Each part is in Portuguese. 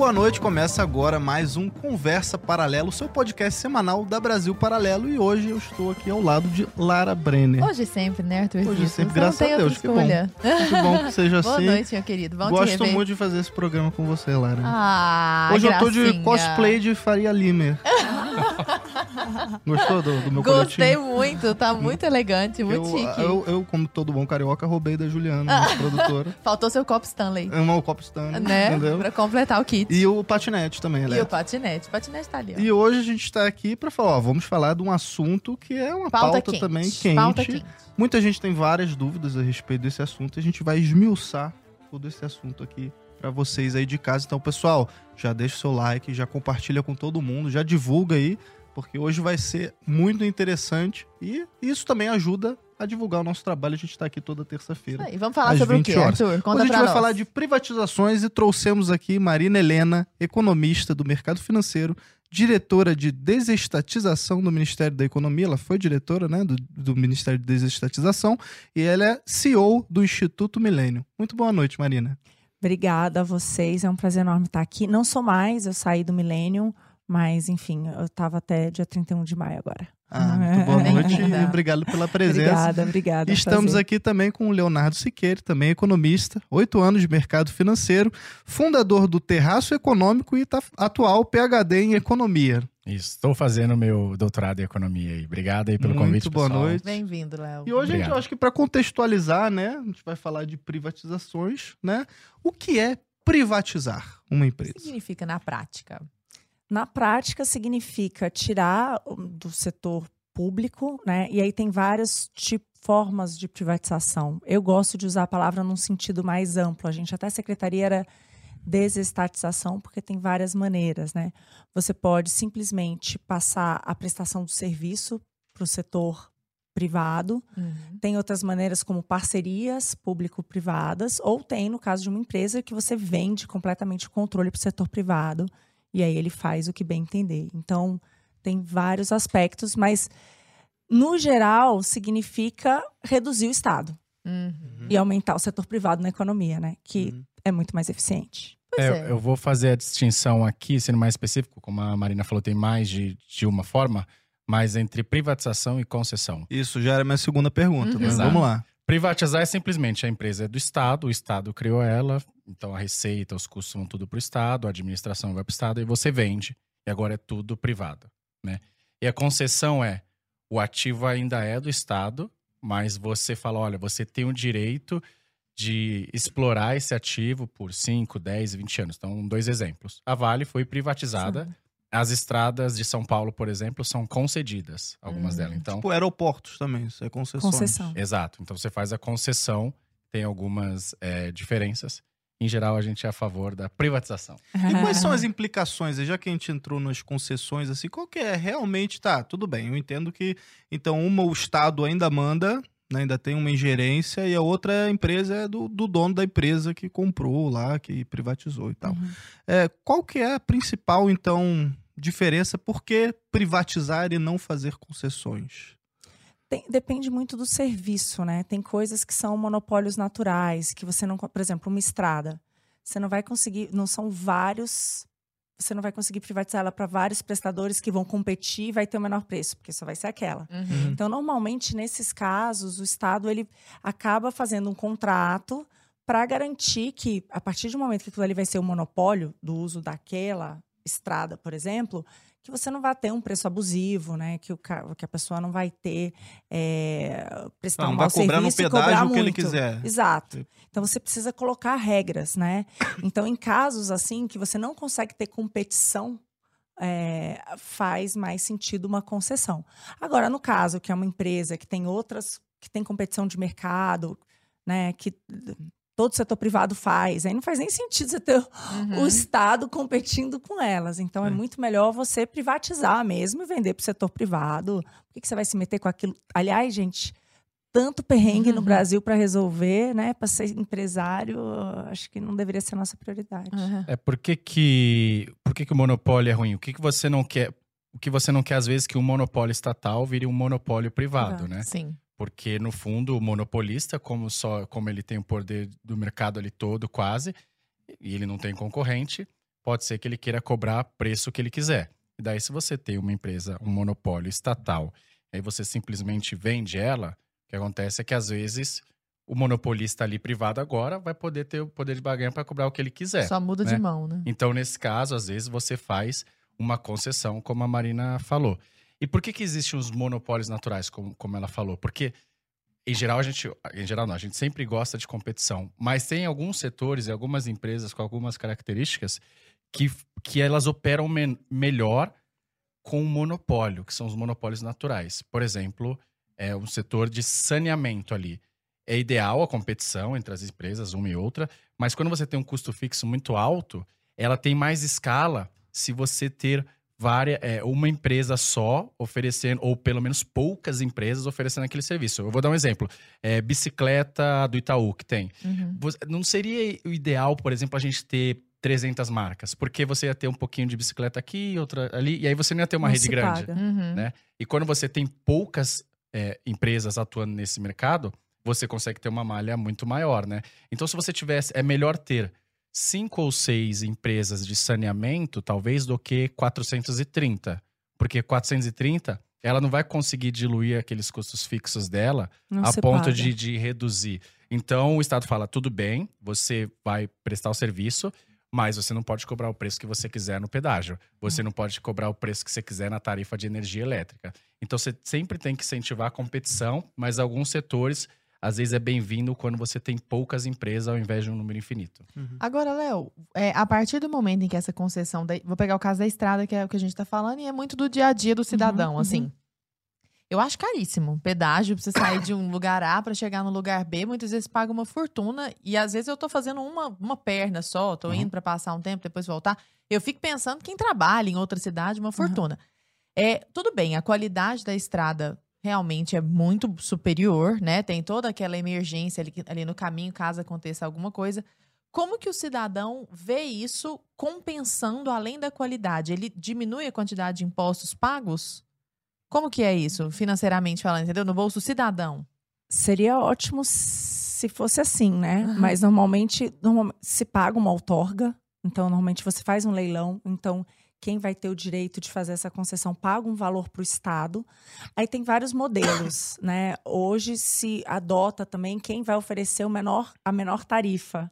boa noite. Começa agora mais um Conversa Paralelo, seu podcast semanal da Brasil Paralelo. E hoje eu estou aqui ao lado de Lara Brenner. Hoje sempre, né, Arthur? Hoje sempre, Você graças a Deus. Que bom. escolha. Que bom que seja Boa assim. noite, meu querido. Bom Gosto muito de fazer esse programa com você, Lara. Ah, Hoje eu tô de gracinha. cosplay de Faria Limer. Gostou do, do meu Gostei muito, tá muito elegante, muito eu, chique. eu, eu, como todo bom carioca, roubei da Juliana, nossa produtora. Faltou seu copo Stanley, Ama o copo stand, né? entendeu? Pra completar o kit. E o patinete também, E elétrico. o patinete. O patinete tá ali, ó. E hoje a gente está aqui para falar, ó, vamos falar de um assunto que é uma pauta, Pauta quente. também quente. Pauta quente. Muita gente tem várias dúvidas a respeito desse assunto e a gente vai esmiuçar todo esse assunto aqui para vocês aí de casa. Então, pessoal, já deixa o seu like, já compartilha com todo mundo, já divulga aí, porque hoje vai ser muito interessante e isso também ajuda a divulgar o nosso trabalho. A gente está aqui toda terça-feira. Aí, vamos falar Às sobre o 20 quê, horas. Arthur? Conta Hoje a gente pra vai nós. falar de privatizações e trouxemos aqui Marina Helena, economista do mercado financeiro, diretora de desestatização do Ministério da Economia. Ela foi diretora né, do, do Ministério de Desestatização e ela é CEO do Instituto Milênio. Muito boa noite, Marina. Obrigada a vocês, é um prazer enorme estar aqui. Não sou mais, eu saí do Millennium, mas enfim, eu estava até dia 31 de maio agora. Ah, muito boa noite e obrigado pela presença. Obrigada, obrigada. é Estamos prazer. aqui também com o Leonardo Siqueira, também economista, oito anos de mercado financeiro, fundador do Terraço Econômico e tá- atual PhD em Economia. Isso, estou fazendo meu doutorado em economia aí. Obrigado aí pelo Muito convite, boa pessoal. noite. Bem-vindo, Léo. E hoje, a gente, eu acho que para contextualizar, né, a gente vai falar de privatizações, né? O que é privatizar uma O que empresa? significa na prática? Na prática, significa tirar o- do setor público, né? E aí tem várias tipo, formas de privatização. Eu gosto de usar a palavra num sentido mais amplo. A gente até a secretaria era desestatização, porque tem várias maneiras, né? Você pode simplesmente passar a prestação do serviço para o setor privado, Uhum. Tem outras maneiras como parcerias público-privadas, ou tem, no caso de uma empresa, que você vende completamente o controle para o setor privado, e aí ele faz o que bem entender. Então, tem vários aspectos, mas, no geral, significa reduzir o Estado Uhum. e aumentar o setor privado na economia, né? Que Uhum. é muito mais eficiente. Pois É, é. Eu vou fazer a distinção aqui, sendo mais específico, como a Marina falou, tem mais de, de uma forma, mas entre privatização e concessão. Isso já era minha segunda pergunta, Uhum. mas Exato. vamos lá. Privatizar é simplesmente a empresa é do Estado, o Estado criou ela, então a receita, os custos vão tudo para o Estado, a administração vai para o Estado e você vende, e agora é tudo privado. Né? E a concessão é, o ativo ainda é do Estado, mas você fala, olha, você tem o direito de explorar esse ativo por 5, 10, 20 anos. Então, dois exemplos. A Vale foi privatizada, as estradas de São Paulo, por exemplo, são concedidas, algumas Hum. delas. Então, Tipo, aeroportos também, isso é concessões. Concessão. Exato. Então você faz a concessão, tem algumas é, diferenças. Em geral, a gente é a favor da privatização. E quais são as implicações, já que a gente entrou nas concessões, assim, qual que é realmente, tá, tudo bem, eu entendo que, então, uma o Estado ainda manda, né, ainda tem uma ingerência, e a outra empresa é do, do dono da empresa que comprou lá, que privatizou e tal. Uhum. É, qual que é a principal, então, diferença? Por que privatizar e não fazer concessões? Tem- depende muito do serviço, né? Tem coisas que são monopólios naturais, que você não, por exemplo, uma estrada, você não vai conseguir, não são vários, você não vai conseguir privatizar ela para vários prestadores que vão competir e vai ter o menor preço, porque só vai ser aquela. Uhum. Então, normalmente nesses casos, o estado ele acaba fazendo um contrato para garantir que a partir do momento que aquilo ali vai ser o monopólio do uso daquela estrada, por exemplo, que você não vai ter um preço abusivo, né? Que, o, que a pessoa não vai ter é, prestar Não, um mau cobrar no serviço e pedágio cobrar o que ele quiser. Exato. Então você precisa colocar regras, né? Então, em casos assim que você não consegue ter competição, é, faz mais sentido uma concessão. Agora, no caso que é uma empresa que tem outras, que tem competição de mercado, né? Que todo setor privado faz, aí não faz nem sentido você ter Uhum. o Estado competindo com elas. Então, é É. muito melhor você privatizar mesmo e vender para o setor privado. Por que, que você vai se meter com aquilo? Aliás, gente, tanto perrengue no Uhum. Brasil para resolver, né? Para ser empresário, acho que não deveria ser a nossa prioridade. Uhum. É por que, que, por que, que o monopólio é ruim? O que, que você não quer? O que você não quer, às vezes, que um monopólio estatal vire um monopólio privado, Privado. né? Sim. Porque, no fundo, o monopolista, como, só, como ele tem o poder do mercado ali todo, quase, e ele não tem concorrente, pode ser que ele queira cobrar preço que ele quiser. E daí, se você tem uma empresa, um monopólio estatal, aí você simplesmente vende ela, o que acontece é que às vezes o monopolista ali privado agora vai poder ter o poder de barganha para cobrar o que ele quiser. Só muda né? de mão, né? Então, nesse caso, às vezes você faz uma concessão, como a Marina falou. E por que, que existem os monopólios naturais, como, como ela falou? Porque, em geral, a gente. Em geral, não, a gente sempre gosta de competição. Mas tem alguns setores e algumas empresas com algumas características que, que elas operam me- melhor com o monopólio, que são os monopólios naturais. Por exemplo, é um setor de saneamento ali. É ideal a competição entre as empresas, uma e outra, mas quando você tem um custo fixo muito alto, ela tem mais escala se você ter várias, é, uma empresa só oferecendo, ou pelo menos poucas empresas oferecendo aquele serviço. Eu vou dar um exemplo. É, bicicleta do Itaú, que tem. Uhum. Não seria o ideal, por exemplo, a gente ter 300 marcas? Porque você ia ter um pouquinho de bicicleta aqui, outra ali, e aí você não ia ter uma Não rede grande. Uhum. né? E quando você tem poucas é, empresas atuando nesse mercado, você consegue ter uma malha muito maior, né? Então, se você tivesse, é melhor ter cinco ou seis empresas de saneamento, talvez, do que 430. Porque 430, ela não vai conseguir diluir aqueles custos fixos dela Não a ponto de, de reduzir. Então, o Estado fala: tudo bem, você vai prestar o serviço, mas você não pode cobrar o preço que você quiser no pedágio. Você não pode cobrar o preço que você quiser na tarifa de energia elétrica. Então, você sempre tem que incentivar a competição, mas alguns setores, às vezes, é bem-vindo quando você tem poucas empresas ao invés de um número infinito. Agora, Léo, é, a partir do momento em que essa concessão. da- vou pegar o caso da estrada, que é o que a gente tá falando, e é muito do dia a dia do cidadão, uhum. assim. Eu acho caríssimo. Pedágio, pra você sair de um lugar A pra chegar no lugar B, muitas vezes paga uma fortuna. E às vezes eu tô fazendo uma, uma perna só, tô Uhum. indo pra passar um tempo, depois voltar. Eu fico pensando quem trabalha em outra cidade, uma fortuna. É, tudo bem, a qualidade da estrada realmente é muito superior, né? Tem toda aquela emergência ali, ali no caminho, caso aconteça alguma coisa. Como que o cidadão vê isso compensando além da qualidade? Ele diminui a quantidade de impostos pagos? Como que é isso, financeiramente falando, entendeu? No bolso cidadão. Seria ótimo se fosse assim, né? Aham. Mas normalmente, normalmente se paga uma outorga, então normalmente você faz um leilão, então quem vai ter o direito de fazer essa concessão paga um valor para o Estado. Aí tem vários modelos, né? Hoje se adota também quem vai oferecer o menor, a menor tarifa.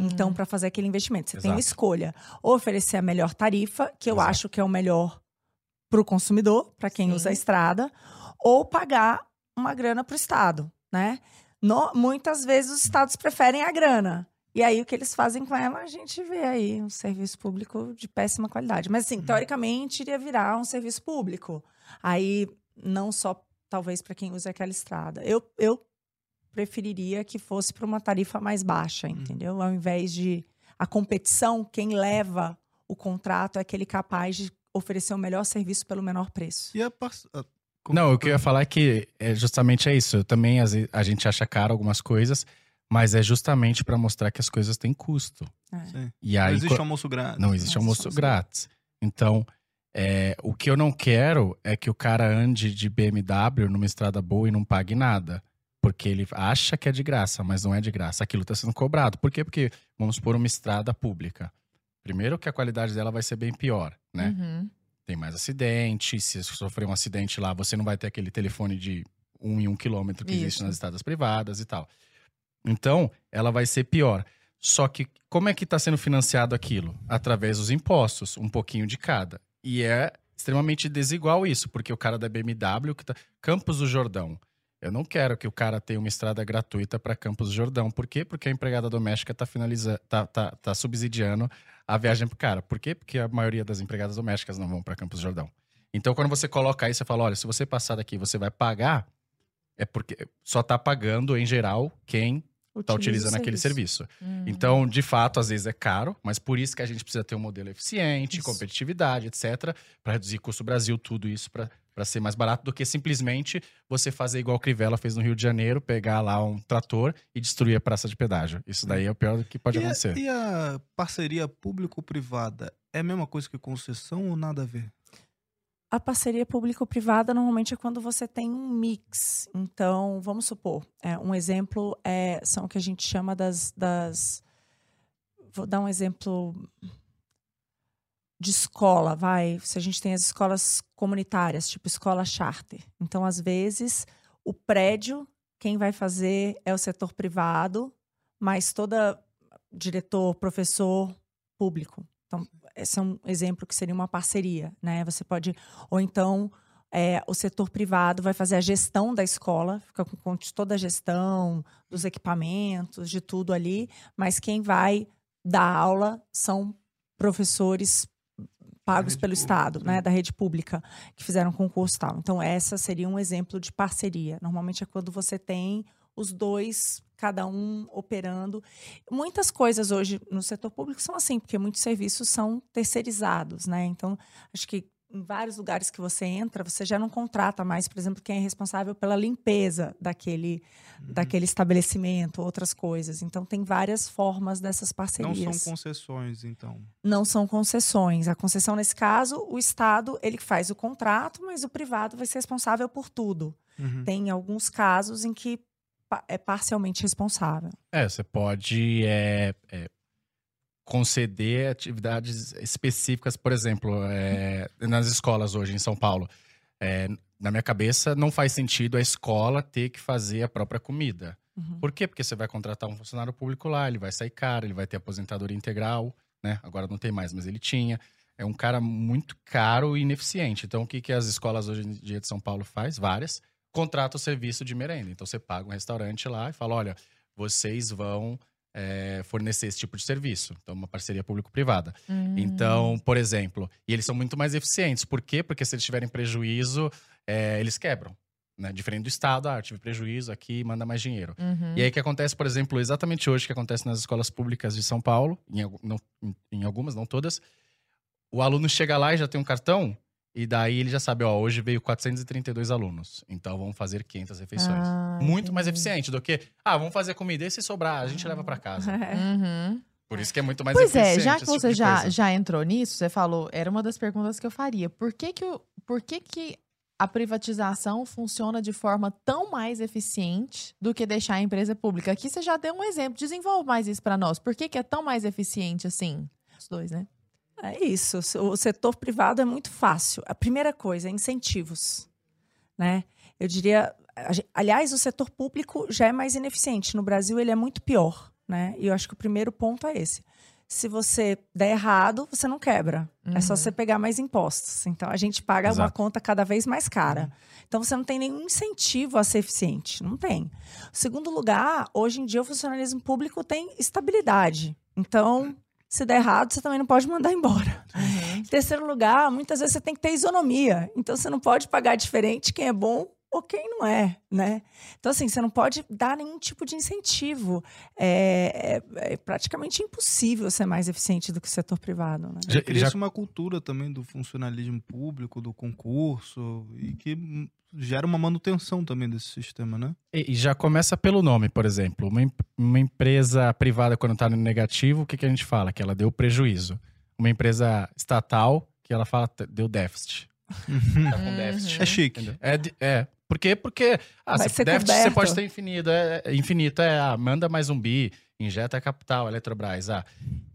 Então, para fazer aquele investimento, você tem uma Exato. escolha. Ou oferecer a melhor tarifa, que eu Exato. acho que é o melhor para o consumidor, para quem Sim. usa a estrada, ou pagar uma grana para o Estado, né? No- muitas vezes os estados preferem a grana. E aí, o que eles fazem com ela, a gente vê aí um serviço público de péssima qualidade. Mas, assim, teoricamente, iria virar um serviço público. Aí, não só, talvez, para quem usa aquela estrada. Eu, eu preferiria que fosse para uma tarifa mais baixa, entendeu? Ao invés de a competição, quem leva o contrato é aquele capaz de oferecer o melhor serviço pelo menor preço. E a Não, o que eu ia falar é que é justamente é isso. Eu também, às vezes, a gente acha caro algumas coisas, mas é justamente para mostrar que as coisas têm custo. Sim. E Não aí, existe co- almoço grátis. Não existe Não almoço existe grátis. Então, é, o que eu não quero é que o cara ande de BMW numa estrada boa e não pague nada. Porque ele acha que é de graça, mas não é de graça. Aquilo está sendo cobrado. Por quê? Porque vamos pôr uma estrada pública. Primeiro que a qualidade dela vai ser bem pior, né? Uhum. Tem mais acidente. Se sofrer um acidente lá, você não vai ter aquele telefone de um em um quilômetro que existe Isso. nas estradas privadas e tal. Então, ela vai ser pior. Só que como é que está sendo financiado aquilo? Através dos impostos, um pouquinho de cada. E é extremamente desigual isso, porque o cara da BMW, que tá... Campos do Jordão. Eu não quero que o cara tenha uma estrada gratuita para Campos do Jordão. Por quê? Porque a empregada doméstica está finalizando, tá, tá, tá subsidiando a viagem pro cara. Por quê? Porque a maioria das empregadas domésticas não vão para Campos do Jordão. Então, quando você coloca aí, você fala: olha, se você passar daqui, você vai pagar, é porque só tá pagando, em geral, quem tá o utilizando aquele serviço. Uhum. Então, de fato, às vezes é caro, mas por isso que a gente precisa ter um modelo eficiente, Isso. competitividade, etc., para reduzir custo Brasil, tudo isso para ser mais barato do que simplesmente você fazer igual o Crivella fez no Rio de Janeiro, pegar lá um trator e destruir a praça de pedágio. Isso daí é o pior que pode e, a, acontecer. e a parceria público-privada é a mesma coisa que concessão ou nada a ver? A parceria público-privada normalmente é quando você tem um mix. Então, vamos supor, é, um exemplo é, são o que a gente chama das, das. Vou dar um exemplo. de escola, vai, se a gente tem as escolas comunitárias, tipo escola charter. Então, às vezes, o prédio, quem vai fazer é o setor privado, mas toda diretor, professor, público. Então, esse é um exemplo que seria uma parceria, né? Você pode, ou então é, o setor privado vai fazer a gestão da escola, fica com conta de toda a gestão, dos equipamentos, de tudo ali, mas quem vai dar aula são professores pagos pelo pública, Estado, né, sim. da rede pública, que fizeram concurso e tal. Então, essa seria um exemplo de parceria. Normalmente é quando você tem os dois, cada um operando. Muitas coisas hoje no setor público são assim, porque muitos serviços são terceirizados, né? Então, acho que em vários lugares que você entra, você já não contrata mais, por exemplo, quem é responsável pela limpeza daquele, Uhum. daquele estabelecimento, outras coisas. Então, tem várias formas dessas Não parcerias são concessões, então. não são concessões. A concessão, nesse caso, o Estado ele faz o contrato, mas o privado vai ser responsável por tudo. Uhum. Tem alguns casos em que é parcialmente responsável. É, você pode é, é, conceder atividades específicas, por exemplo, é, nas escolas hoje em São Paulo. É, na minha cabeça, não faz sentido a escola ter que fazer a própria comida. Uhum. Por quê? Porque você vai contratar um funcionário público lá, ele vai sair caro, ele vai ter aposentadoria integral, né? Agora não tem mais, mas ele tinha. É um cara muito caro e ineficiente. Então, o que, que as escolas hoje em dia de São Paulo faz? Várias. Contrata o serviço de merenda. Então, você paga um restaurante lá e fala, olha, vocês vão é, fornecer esse tipo de serviço. Então, uma parceria público-privada. Hum. Então, por exemplo, e eles são muito mais eficientes. Por quê? Porque se eles tiverem prejuízo, é, eles quebram. Né? Diferente do Estado, ah, tive prejuízo aqui, manda mais dinheiro. Uhum. E aí que acontece, por exemplo, exatamente hoje que acontece nas escolas públicas de São Paulo, em, não- em- em algumas, não todas, o aluno chega lá e já tem um cartão, e daí ele já sabe, ó, hoje veio 432 alunos, então vamos fazer 500 refeições. Ah, Muito mais entendi. eficiente do que, ah, vamos fazer comida e se sobrar, a gente leva pra casa. Uhum. Por isso que é muito mais Pois é, eficiente. já que tipo você de já, já entrou nisso, você falou, era uma das perguntas que eu faria. Por que que, o, por que que a privatização funciona de forma tão mais eficiente do que deixar a empresa pública? Aqui você já deu um exemplo, desenvolve mais isso para nós. Por que que é tão mais eficiente assim? Os dois, né? É isso. O setor privado é muito fácil. A primeira coisa é incentivos, né? Eu diria, aliás, o setor público já é mais ineficiente. No Brasil, ele é muito pior, né? E eu acho que o primeiro ponto é esse. Se você der errado, você não quebra. É só Uhum. você pegar mais impostos. Então a gente paga uma Exato. conta cada vez mais cara. Então você não tem nenhum incentivo a ser eficiente. Não tem. Segundo lugar, hoje em dia o funcionalismo público tem estabilidade. Então, se der errado, você também não pode mandar embora. Uhum. Em terceiro lugar, muitas vezes você tem que ter isonomia. Então você não pode pagar diferente quem é bom ou quem não é, né? Então, assim, você não pode dar nenhum tipo de incentivo. É, é- é praticamente impossível ser mais eficiente do que o setor privado, né? Já- Cria-se já- uma cultura também do funcionalismo público, do concurso, e que gera uma manutenção também desse sistema, né? E e já começa pelo nome, por exemplo. Uma, uma empresa privada, quando está no negativo, o que, que a gente fala? Que ela deu prejuízo. Uma empresa estatal, que ela fala "T- deu déficit. Tá com déficit. É chique. É, é. Por quê? Porque ah, Vai você coberto. pode ter infinito. É, infinito é, ah, manda mais um bi, injeta capital, Eletrobras. Ah.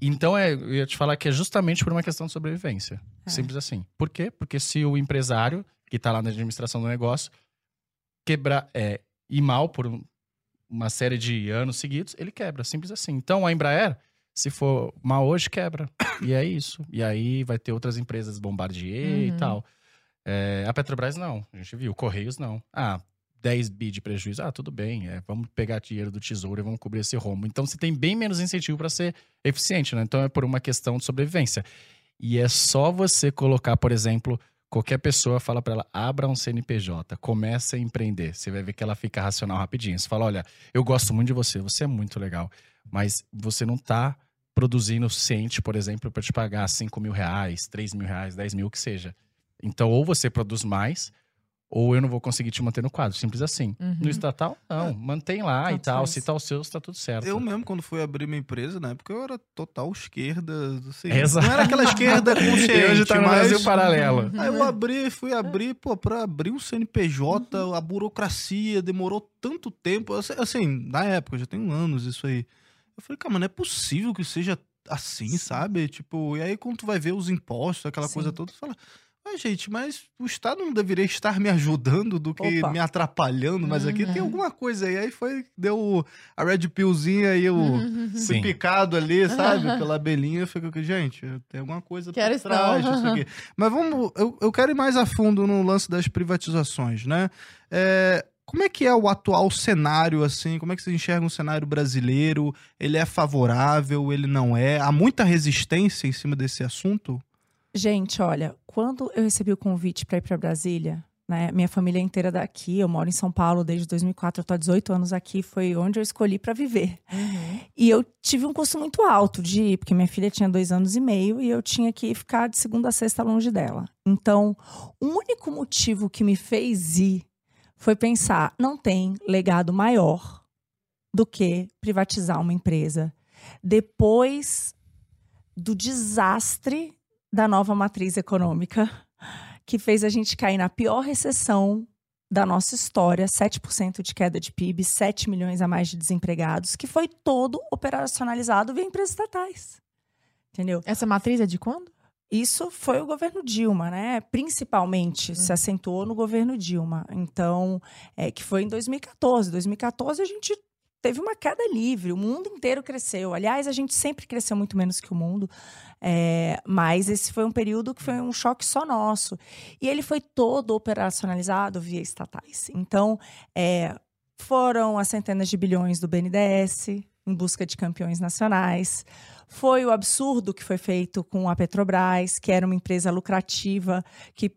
Então, é, eu ia te falar que é justamente por uma questão de sobrevivência. É. Simples assim. Por quê? Porque se o empresário, que está lá na administração do negócio, quebrar, é, ir mal por um- uma série de anos seguidos, ele quebra. Simples assim. Então, a Embraer, se for mal hoje, quebra. E é isso. E aí vai ter outras empresas, Bombardier e Uhum. tal. É, a Petrobras não, a gente viu. Correios não. Ah, 10 bi de prejuízo. Ah, tudo bem. é, vamos pegar dinheiro do tesouro e vamos cobrir esse rombo. Então você tem bem menos incentivo para ser eficiente, né? Então é por uma questão de sobrevivência. E é só você colocar, por exemplo, qualquer pessoa fala para ela, abra um CNPJ, comece a empreender. Você vai ver que ela fica racional rapidinho. Você fala, olha, eu gosto muito de você, você é muito legal, mas você não tá produzindo o suficiente, por exemplo, para te pagar 5 mil reais, 3 mil reais, 10 mil, o que seja. Então, ou você produz mais, ou eu não vou conseguir te manter no quadro. Simples assim. Uhum. No estatal, não. Mantém lá e Tanto tal. faz. Se tá o seu, tá tudo certo. Eu mesmo, quando fui abrir minha empresa, na época eu era total esquerda. Assim, Exato. Não era aquela esquerda consciente, E hoje tá no mas... Brasil paralelo. Aí eu abri, fui abrir, pô, pra abrir um CNPJ, Uhum. a burocracia demorou tanto tempo. Assim, Assim, na época, já tem anos isso aí. Eu falei, cara, mas não é possível que seja assim, sabe? Tipo, e aí quando tu vai ver os impostos, aquela Sim. coisa toda, tu fala. Mas, gente, mas o Estado não deveria estar me ajudando do que Opa. me atrapalhando, mas aqui tem Uhum. alguma coisa aí. Aí foi, deu a Red Pillzinha aí, o, fui Sim. picado ali, sabe? Pela abelhinha, fica que, gente, tem alguma coisa Quero por trás disso aqui. Mas vamos, eu, eu quero ir mais a fundo no lance das privatizações, né? É, como é que é o atual cenário, assim? Como é que você enxerga um cenário brasileiro? Ele é favorável, ele não é? Há muita resistência em cima desse assunto? Gente, olha, quando eu recebi o convite para ir para Brasília, né, minha família é inteira daqui, eu moro em São Paulo desde 2004, eu tô há 18 anos aqui, foi onde eu escolhi para viver. Uhum. E eu tive um custo muito alto de ir, porque minha filha tinha dois anos e meio e eu tinha que ficar de segunda a sexta longe dela. Então, o único motivo que me fez ir foi pensar: não tem legado maior do que privatizar uma empresa depois do desastre da nova matriz econômica, que fez a gente cair na pior recessão da nossa história, 7% de queda de PIB, 7 milhões a mais de desempregados, que foi todo operacionalizado via empresas estatais. Entendeu? Essa matriz é de quando? Isso foi o governo Dilma, né? Principalmente se acentuou no governo Dilma. Então, é, que foi em 2014. 2014 a gente teve uma queda livre, o mundo inteiro cresceu. Aliás, a gente sempre cresceu muito menos que o mundo, é, mas esse foi um período que foi um choque só nosso. E ele foi todo operacionalizado via estatais. Então, é, foram as centenas de bilhões do BNDES em busca de campeões nacionais. Foi o absurdo que foi feito com a Petrobras, que era uma empresa lucrativa que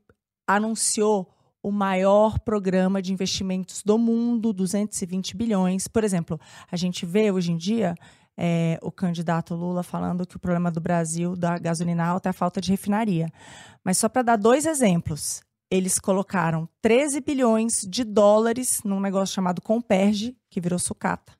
anunciou o maior programa de investimentos do mundo, 220 bilhões. Por exemplo, a gente vê hoje em dia é, o candidato Lula falando que o problema do Brasil, da gasolina alta, é a falta de refinaria. Mas só para dar dois exemplos, eles colocaram 13 bilhões de dólares num negócio chamado Comperge, que virou sucata.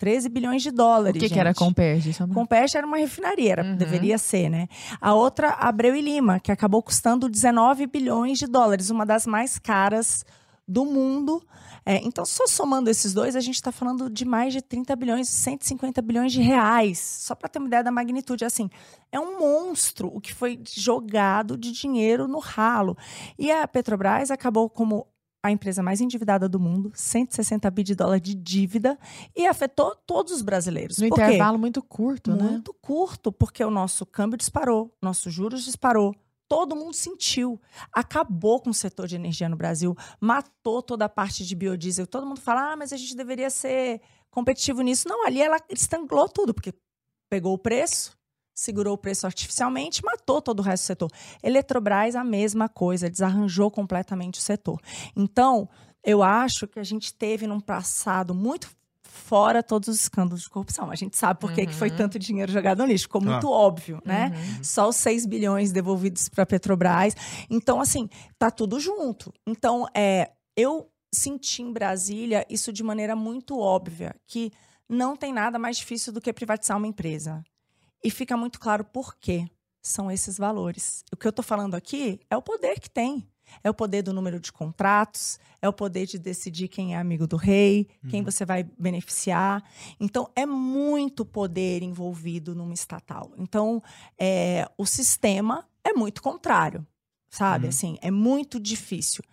13 bilhões de O dólares. que, que era gente. Comperge? Comperge era uma refinaria, era- Uhum. deveria ser, né? A outra, Abreu e Lima, que acabou custando 19 bilhões de dólares, uma das mais caras do mundo. É, então, só somando esses dois, a gente está falando de mais de 30 bilhões, 150 bilhões de reais. Só para ter uma ideia da magnitude. Assim, é um monstro o que foi jogado de dinheiro no ralo. E a Petrobras acabou como a empresa mais endividada do mundo, 160 bi de dólar de dívida, e afetou todos os brasileiros. No intervalo muito curto, né? Muito curto, porque o nosso câmbio disparou, nossos juros disparou. Todo mundo sentiu. Acabou com o setor de energia no Brasil, matou toda a parte de biodiesel. Todo mundo fala, ah, mas a gente deveria ser competitivo nisso. Não, ali ela estanglou tudo, porque pegou o preço, segurou o preço artificialmente, matou todo o resto do setor. Eletrobras, a mesma coisa, desarranjou completamente o setor. Então, eu acho que a gente teve num passado muito fora todos os escândalos de corrupção. A gente sabe por que que foi Uhum. tanto dinheiro jogado no lixo. Ficou muito óbvio, né? Uhum. Só os 6 bilhões devolvidos para a Petrobras. Então, assim, tá tudo junto. Então, é, eu senti em Brasília isso de maneira muito óbvia, que não tem nada mais difícil do que privatizar uma empresa. E fica muito claro por quê são esses valores. O que eu estou falando aqui é o poder que tem. É o poder do número de contratos, é o poder de decidir quem é amigo do rei, quem você vai beneficiar. Então, é muito poder envolvido numa estatal. Então, é, o sistema é muito contrário, sabe? Uhum. Assim, é muito difícil.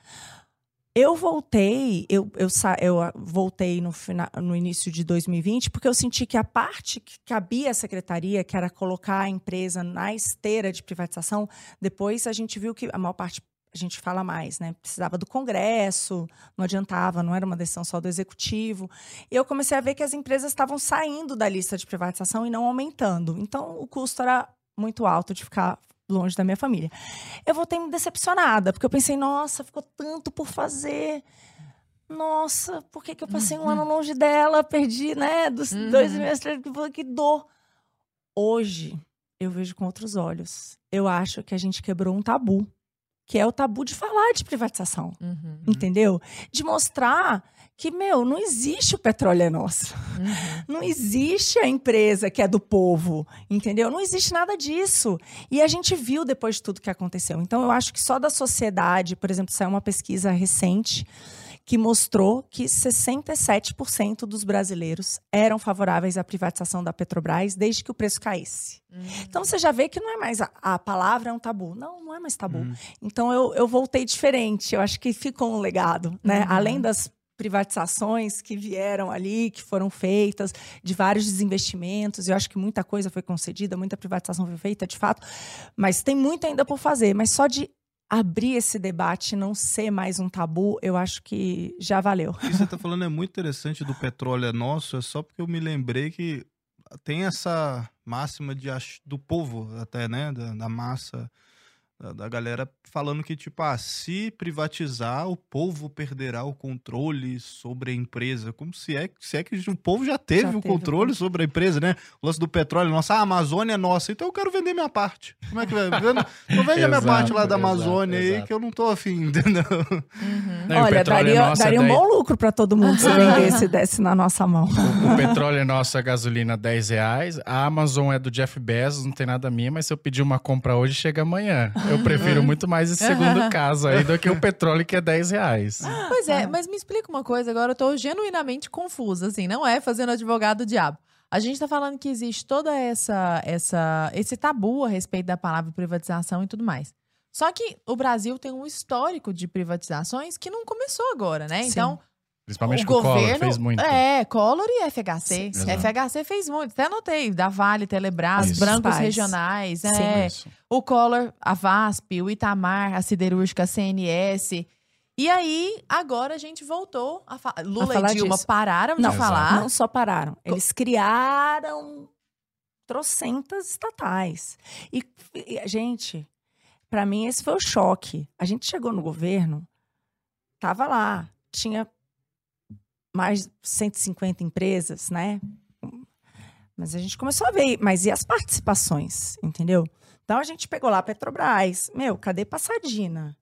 Eu voltei, eu, eu, eu ah, voltei no, fina- no início de 2020, porque eu senti que a parte que cabia à secretaria, que era colocar a empresa na esteira de privatização, depois a gente viu que a maior parte, a gente fala mais, né? Precisava do Congresso, não adiantava, não era uma decisão só do Executivo. E eu comecei a ver que as empresas estavam saindo da lista de privatização e não aumentando. Então, o custo era muito alto de ficar longe da minha família. Eu voltei me decepcionada, porque eu pensei, nossa, ficou tanto por fazer. Nossa, por que, que eu passei um ano longe dela? Perdi, né? Dos Uhum. dois meses, que dor. Hoje, eu vejo com outros olhos. Eu acho que a gente quebrou um tabu, que é o tabu de falar de privatização. Uhum. Entendeu? De mostrar que, meu, não existe o petróleo é nosso. Uhum. Não existe a empresa que é do povo, entendeu? Não existe nada disso. E a gente viu depois de tudo que aconteceu. Então, eu acho que só da sociedade, por exemplo, saiu uma pesquisa recente que mostrou que 67% dos brasileiros eram favoráveis à privatização da Petrobras desde que o preço caísse. Hum. Então você já vê que não é mais a, a palavra é um tabu. Não, não é mais tabu. Uhum. Então eu, eu voltei diferente. Eu acho que ficou um legado, né? Uhum. Além das privatizações que vieram ali, que foram feitas, de vários desinvestimentos. Eu acho que muita coisa foi concedida, muita privatização foi feita, de fato. Mas tem muito ainda por fazer. Mas só de abrir esse debate, não ser mais um tabu, eu acho que já valeu. Isso que você tá falando é muito interessante do petróleo é nosso, é só porque eu me lembrei que tem essa máxima de, do povo, até, né? Da, da massa, da, da galera, falando que, tipo, ah, se privatizar, o povo perderá o controle sobre a empresa. Como se é, se é que o povo já teve Já o teve o controle sobre a empresa, né? O lance do petróleo, nossa, a Amazônia é nossa, então eu quero vender minha parte. Como é que vai? Vendo- Não vende a minha parte lá da exato, Amazônia aí, exato. que eu não tô afim, entendeu? Uhum. Não, o Olha, é daria, é daria um 10 bom lucro para todo mundo se vendesse e desse na nossa mão. O petróleo é nosso, a gasolina 10 reais. A Amazon é do Jeff Bezos, não tem nada minha, mas se eu pedir uma compra hoje, chega amanhã. Eu prefiro muito mais esse segundo caso aí do que o petróleo que é 10 reais. Pois é, Ah. mas me explica uma coisa, agora eu tô genuinamente confusa, assim, não é fazendo advogado do diabo. A gente tá falando que existe toda essa, essa esse tabu a respeito da palavra privatização e tudo mais. Só que o Brasil tem um histórico de privatizações que não começou agora, né? Sim. Então, Principalmente o que o Collor governo fez muito. É, Collor e FHC. Sim. FHC fez muito. Até anotei, da Vale, Telebrás, Isso. bancos Principais. regionais, Sim. é, Isso. o Collor, a VASP, o Itamar, a Siderúrgica, a CNS. E aí, agora a gente voltou a falar. Lula falar e Dilma disso. pararam Não, de falar. Não só pararam, eles criaram trocentas estatais. E, e, gente, para mim esse foi o choque. A gente chegou no governo, tava lá, tinha mais de 150 empresas, né? Mas a gente começou a ver, mas e as participações, entendeu? Então a gente pegou lá a Petrobras, meu, cadê Passadina?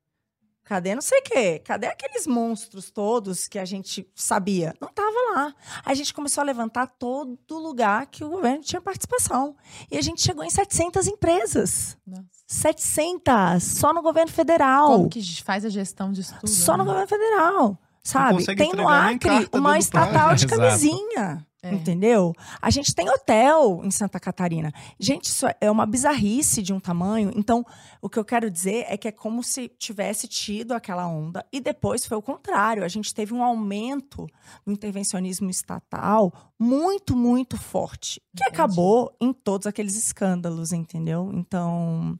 Cadê não sei o quê? Cadê aqueles monstros todos que a gente sabia? Não tava lá. A gente começou a levantar todo lugar que o governo tinha participação. E a gente chegou em 700 empresas. Nossa. 700! Só no governo federal. Como que faz a gestão disso tudo? Só no né? governo federal. Sabe? Tem no Acre uma estatal de camisinha. É. Entendeu? A gente tem hotel em Santa Catarina. Gente, isso é uma bizarrice de um tamanho. Então, o que eu quero dizer é que é como se tivesse tido aquela onda e depois foi o contrário. A gente teve um aumento do intervencionismo estatal muito, muito forte, que Entendi. acabou em todos aqueles escândalos, entendeu? Então.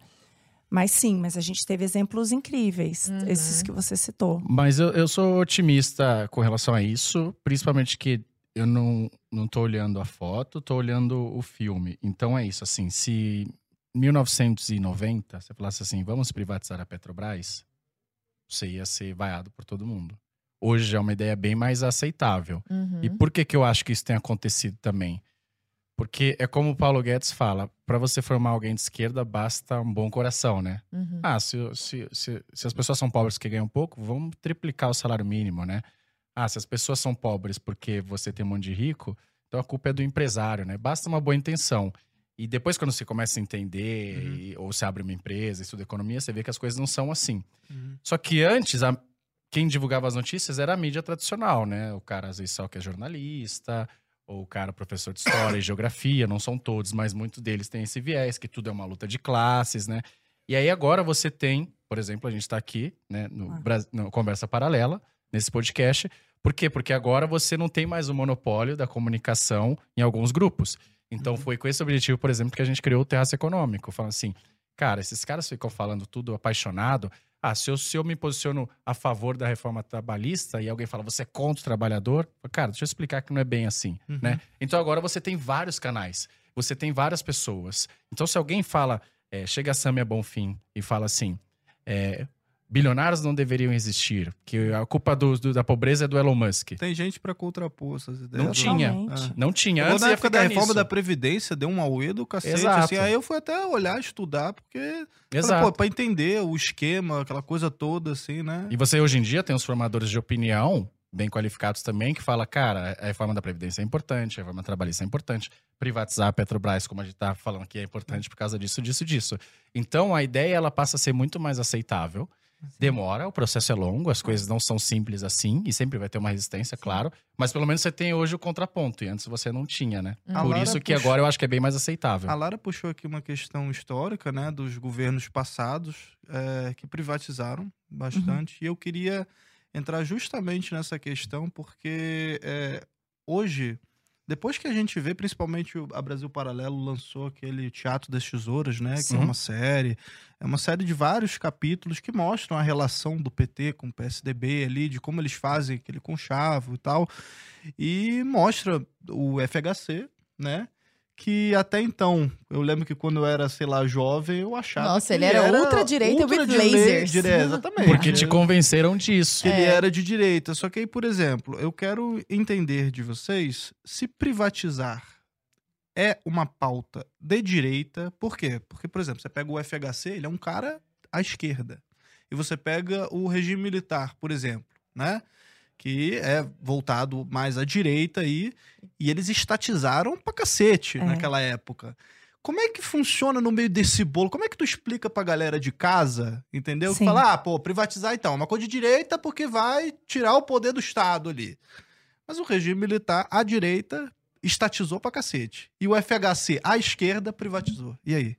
Mas sim, mas a gente teve exemplos incríveis, Uhum. esses que você citou. Mas eu, eu sou otimista com relação a isso, principalmente que eu não, não tô olhando a foto, tô olhando o filme. Então é isso, assim, se 1990 você falasse assim, vamos privatizar a Petrobras, você ia ser vaiado por todo mundo. Hoje já é uma ideia bem mais aceitável. Uhum. E por que, que eu acho que isso tem acontecido também? Porque é como o Paulo Guedes fala, para você formar alguém de esquerda basta um bom coração, né? Uhum. Ah, se, se, se, se as pessoas são pobres que ganham pouco, vamos triplicar o salário mínimo, né? Ah, se as pessoas são pobres porque você tem um monte de rico, então a culpa é do empresário, né? Basta uma boa intenção. E depois, quando você começa a entender, Uhum. e- ou você abre uma empresa, estuda economia, você vê que as coisas não são assim. Uhum. Só que antes, a- quem divulgava as notícias era a mídia tradicional, né? O cara às vezes só que é jornalista, ou o cara professor de história e geografia, não são todos, mas muitos deles têm esse viés, que tudo é uma luta de classes, né? E aí agora você tem, por exemplo, a gente está aqui, né, no, Ah. No Conversa Paralela, nesse podcast. Por quê? Porque agora você não tem mais o monopólio da comunicação em alguns grupos. Então Uhum. foi com esse objetivo, por exemplo, que a gente criou o Terraço Econômico. Falando assim, cara, esses caras ficam falando tudo apaixonado. Ah, se eu, se eu me posiciono a favor da reforma trabalhista e alguém fala, você é contra o trabalhador, cara, deixa eu explicar que não é bem assim, Uhum. né? Então agora você tem vários canais, você tem várias pessoas. Então se alguém fala, é, chega a Samia Bonfim e fala assim, é, bilionários não deveriam existir, que a culpa do- do- da pobreza é do Elon Musk. Tem gente pra contrapor essas ideias. Não tinha. Não tinha, antes na época da reforma nisso. da Previdência, deu um auê do cacete. Exato. Assim, aí eu fui até olhar, estudar, porque. Exato. pô, pra entender o esquema, aquela coisa toda, assim, né? E você hoje em dia tem os formadores de opinião, bem qualificados também, que fala, cara, a reforma da Previdência é importante, a reforma trabalhista é importante, privatizar a Petrobras, como a gente tá falando aqui, é importante por causa disso, disso, disso. Então a ideia ela passa a ser muito mais aceitável. Demora, o processo é longo, as coisas não são simples assim, e sempre vai ter uma resistência, claro. Mas pelo menos você tem hoje o contraponto, e antes você não tinha, né? Hum. A Por isso que puxa- agora eu acho que é bem mais aceitável. A Lara puxou aqui uma questão histórica, né, dos governos passados é, que privatizaram bastante. E eu queria entrar justamente nessa questão, porque é, hoje, depois que a gente vê, principalmente o- a Brasil Paralelo lançou aquele Teatro das Tesouras, né, que Sim. é uma série, é uma série de vários capítulos que mostram a relação do PT com o PSDB ali, de como eles fazem aquele conchavo e tal. E mostra o FHC, né? Que até então, eu lembro que quando eu era, sei lá, jovem, eu achava. Nossa, que ele era ultra-direita with dire- lasers. dire- exatamente. Porque te convenceram disso. Que ele É. era de direita. Só que aí, por exemplo, eu quero entender de vocês se privatizar é uma pauta de direita. Por quê? Porque, por exemplo, você pega o FHC, ele é um cara à esquerda. E você pega o regime militar, por exemplo, né? Que é voltado mais à direita aí. E eles estatizaram pra cacete É. naquela época. Como é que funciona no meio desse bolo? Como é que tu explica pra galera de casa, entendeu? Sim. fala, ah, pô, privatizar então, é uma coisa de direita porque vai tirar o poder do Estado ali. Mas o regime militar, à direita, estatizou pra cacete. E o FHC, à esquerda, privatizou. E aí?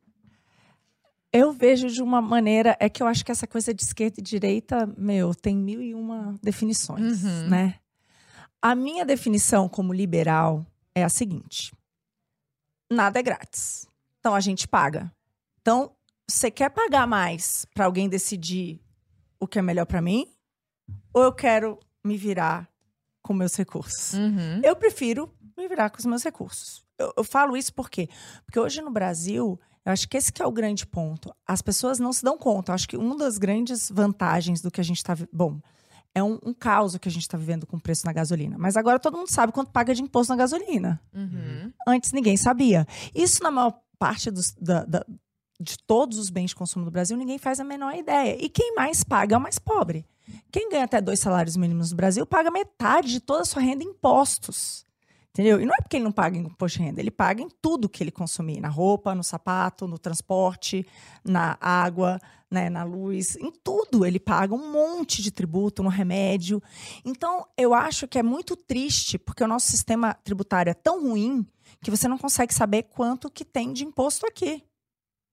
Eu vejo de uma maneira, é que eu acho que essa coisa de esquerda e direita, meu, tem mil e uma definições, Uhum. né? A minha definição como liberal é a seguinte: nada é grátis. Então a gente paga. Então, você quer pagar mais para alguém decidir o que é melhor para mim? Ou eu quero me virar com meus recursos? Uhum. Eu prefiro me virar com os meus recursos. Eu, eu falo isso por quê? Porque hoje no Brasil, eu acho que esse que é o grande ponto. As pessoas não se dão conta. Eu acho que uma das grandes vantagens do que a gente está... Bom, é um, um caos o que a gente está vivendo com o preço na gasolina. Mas agora todo mundo sabe quanto paga de imposto na gasolina. Uhum. Antes ninguém sabia. Isso na maior parte dos, da- da- de todos os bens de consumo do Brasil, ninguém faz a menor ideia. E quem mais paga é o mais pobre. Quem ganha até dois salários mínimos no Brasil paga metade de toda a sua renda em impostos. Entendeu? E não é porque ele não paga imposto de renda, ele paga em tudo que ele consumir, na roupa, no sapato, no transporte, na água, né, na luz, em tudo ele paga um monte de tributo, no remédio. Então, eu acho que é muito triste, porque o nosso sistema tributário é tão ruim que você não consegue saber quanto que tem de imposto aqui.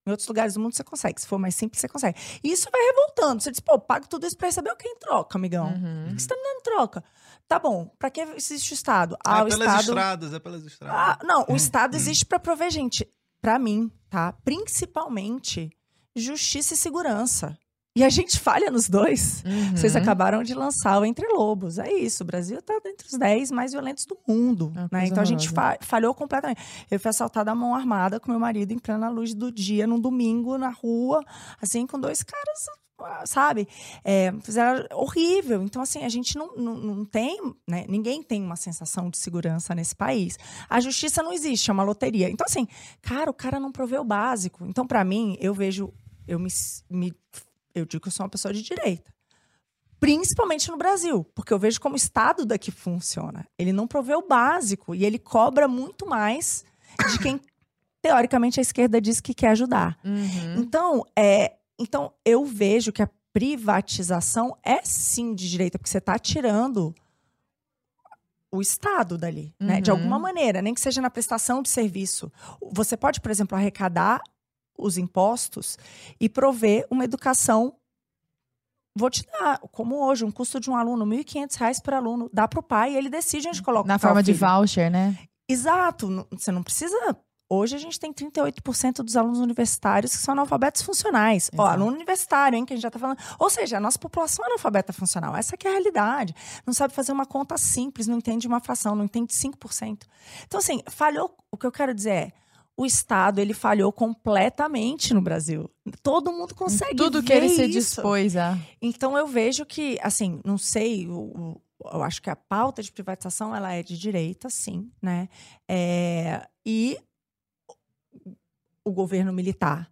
Em outros lugares do mundo você consegue. Se for mais simples, você consegue. E isso vai revoltando. Você diz, pô, pago tudo isso pra receber o que em troca, amigão? Uhum. O que você tá me dando troca? Tá bom, pra que existe o Estado? Ah, é o pelas Estado. estradas, é pelas estradas. Ah, não, Hum, o Estado existe pra prover gente. Pra mim, tá? Principalmente justiça e segurança. E a gente falha nos dois. Uhum. Vocês acabaram de lançar o Entre Lobos. É isso, o Brasil tá entre os 10 mais violentos do mundo. É né? Então a gente fa- falhou completamente. Eu fui assaltada à mão armada com meu marido em plena luz do dia, num domingo, na rua, assim, com dois caras, sabe? É, fizeram horrível. Então, assim, a gente não, não, não tem, né? Ninguém tem uma sensação de segurança nesse país. A justiça não existe, é uma loteria. Então, assim, cara, o cara não proveu o básico. Então, pra mim, eu vejo, eu me, me eu digo que eu sou uma pessoa de direita. Principalmente no Brasil, porque eu vejo como o Estado daqui funciona. Ele não provê o básico e ele cobra muito mais de quem, teoricamente, a esquerda diz que quer ajudar. Uhum. Então, é, então, eu vejo que a privatização é sim de direita, porque você está tirando o Estado dali, né? De Uhum. alguma maneira, nem que seja na prestação de serviço. Você pode, por exemplo, arrecadar os impostos e prover uma educação. Vou te dar, como hoje, um custo de um aluno, 1.500 reais por aluno. Dá para o pai e ele decide onde coloca Na forma de filho. voucher, né? Exato. Você não precisa. Hoje a gente tem 38% dos alunos universitários que são analfabetos funcionais. Ó, Exato. aluno universitário, hein, que a gente já tá falando. Ou seja, a nossa população é analfabeta funcional. Essa que é a realidade. Não sabe fazer uma conta simples, não entende uma fração, não entende 5%. Então, assim, falhou. O que eu quero dizer é. O Estado, ele falhou completamente no Brasil. Todo mundo consegue Tudo que ele se dispôs a. Então eu vejo que, assim, não sei, o- eu acho que a pauta de privatização ela é de direita, sim, né? É, e o governo militar,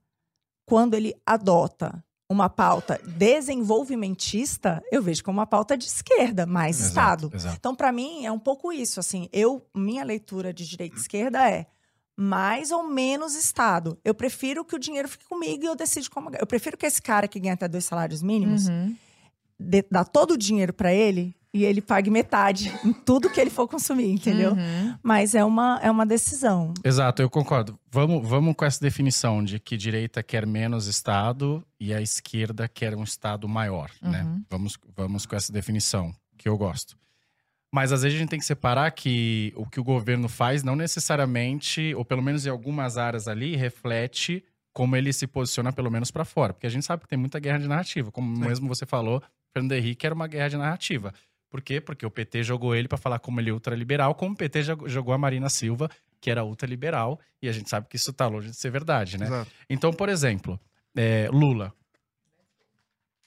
quando ele adota uma pauta desenvolvimentista, eu vejo como uma pauta de esquerda, mais Estado. Exato. Então, para mim, é um pouco isso. Assim, eu, minha leitura de direita e esquerda é mais ou menos Estado. Eu prefiro que o dinheiro fique comigo e eu decido como. Eu prefiro que esse cara que ganha até dois salários mínimos Uhum. dê- dá todo o dinheiro para ele e ele pague metade em tudo que ele for consumir, entendeu? Uhum. Mas é uma, é uma decisão. Exato, eu concordo. Vamos, vamos com essa definição de que direita quer menos Estado e a esquerda quer um Estado maior, né? Uhum. Vamos, vamos com essa definição, que eu gosto. Mas às vezes a gente tem que separar que o que o governo faz não necessariamente, ou pelo menos em algumas áreas ali, reflete como ele se posiciona pelo menos para fora. Porque a gente sabe que tem muita guerra de narrativa. Como Sim. mesmo você falou, Fernando Henrique era uma guerra de narrativa. Por quê? Porque o PT jogou ele para falar como ele é ultraliberal, como o PT jog- jogou a Marina Silva, que era ultraliberal, e a gente sabe que isso tá longe de ser verdade, né? Exato. Então, por exemplo, é, Lula.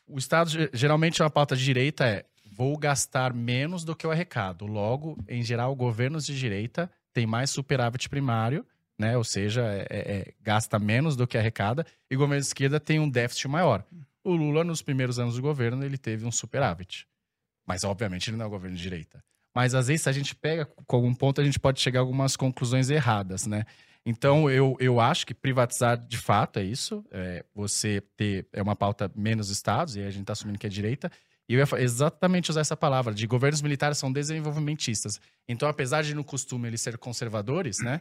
O Estado, ge- geralmente, uma pauta de direita é vou gastar menos do que eu arrecado. Logo, em geral, governos de direita têm mais superávit primário, né? Ou seja, é- é- é, gasta menos do que arrecada, e governo de esquerda tem um déficit maior. O Lula, nos primeiros anos do governo, ele teve um superávit. Mas, obviamente, ele não é governo de direita. Mas, às vezes, se a gente pega com algum ponto, a gente pode chegar a algumas conclusões erradas, né? Então, eu, eu acho que privatizar de fato é isso. É, você ter é uma pauta menos estados, e a gente está assumindo que é direita. E eu ia exatamente usar essa palavra, de governos militares são desenvolvimentistas. Então, apesar de no costume eles ser conservadores, né?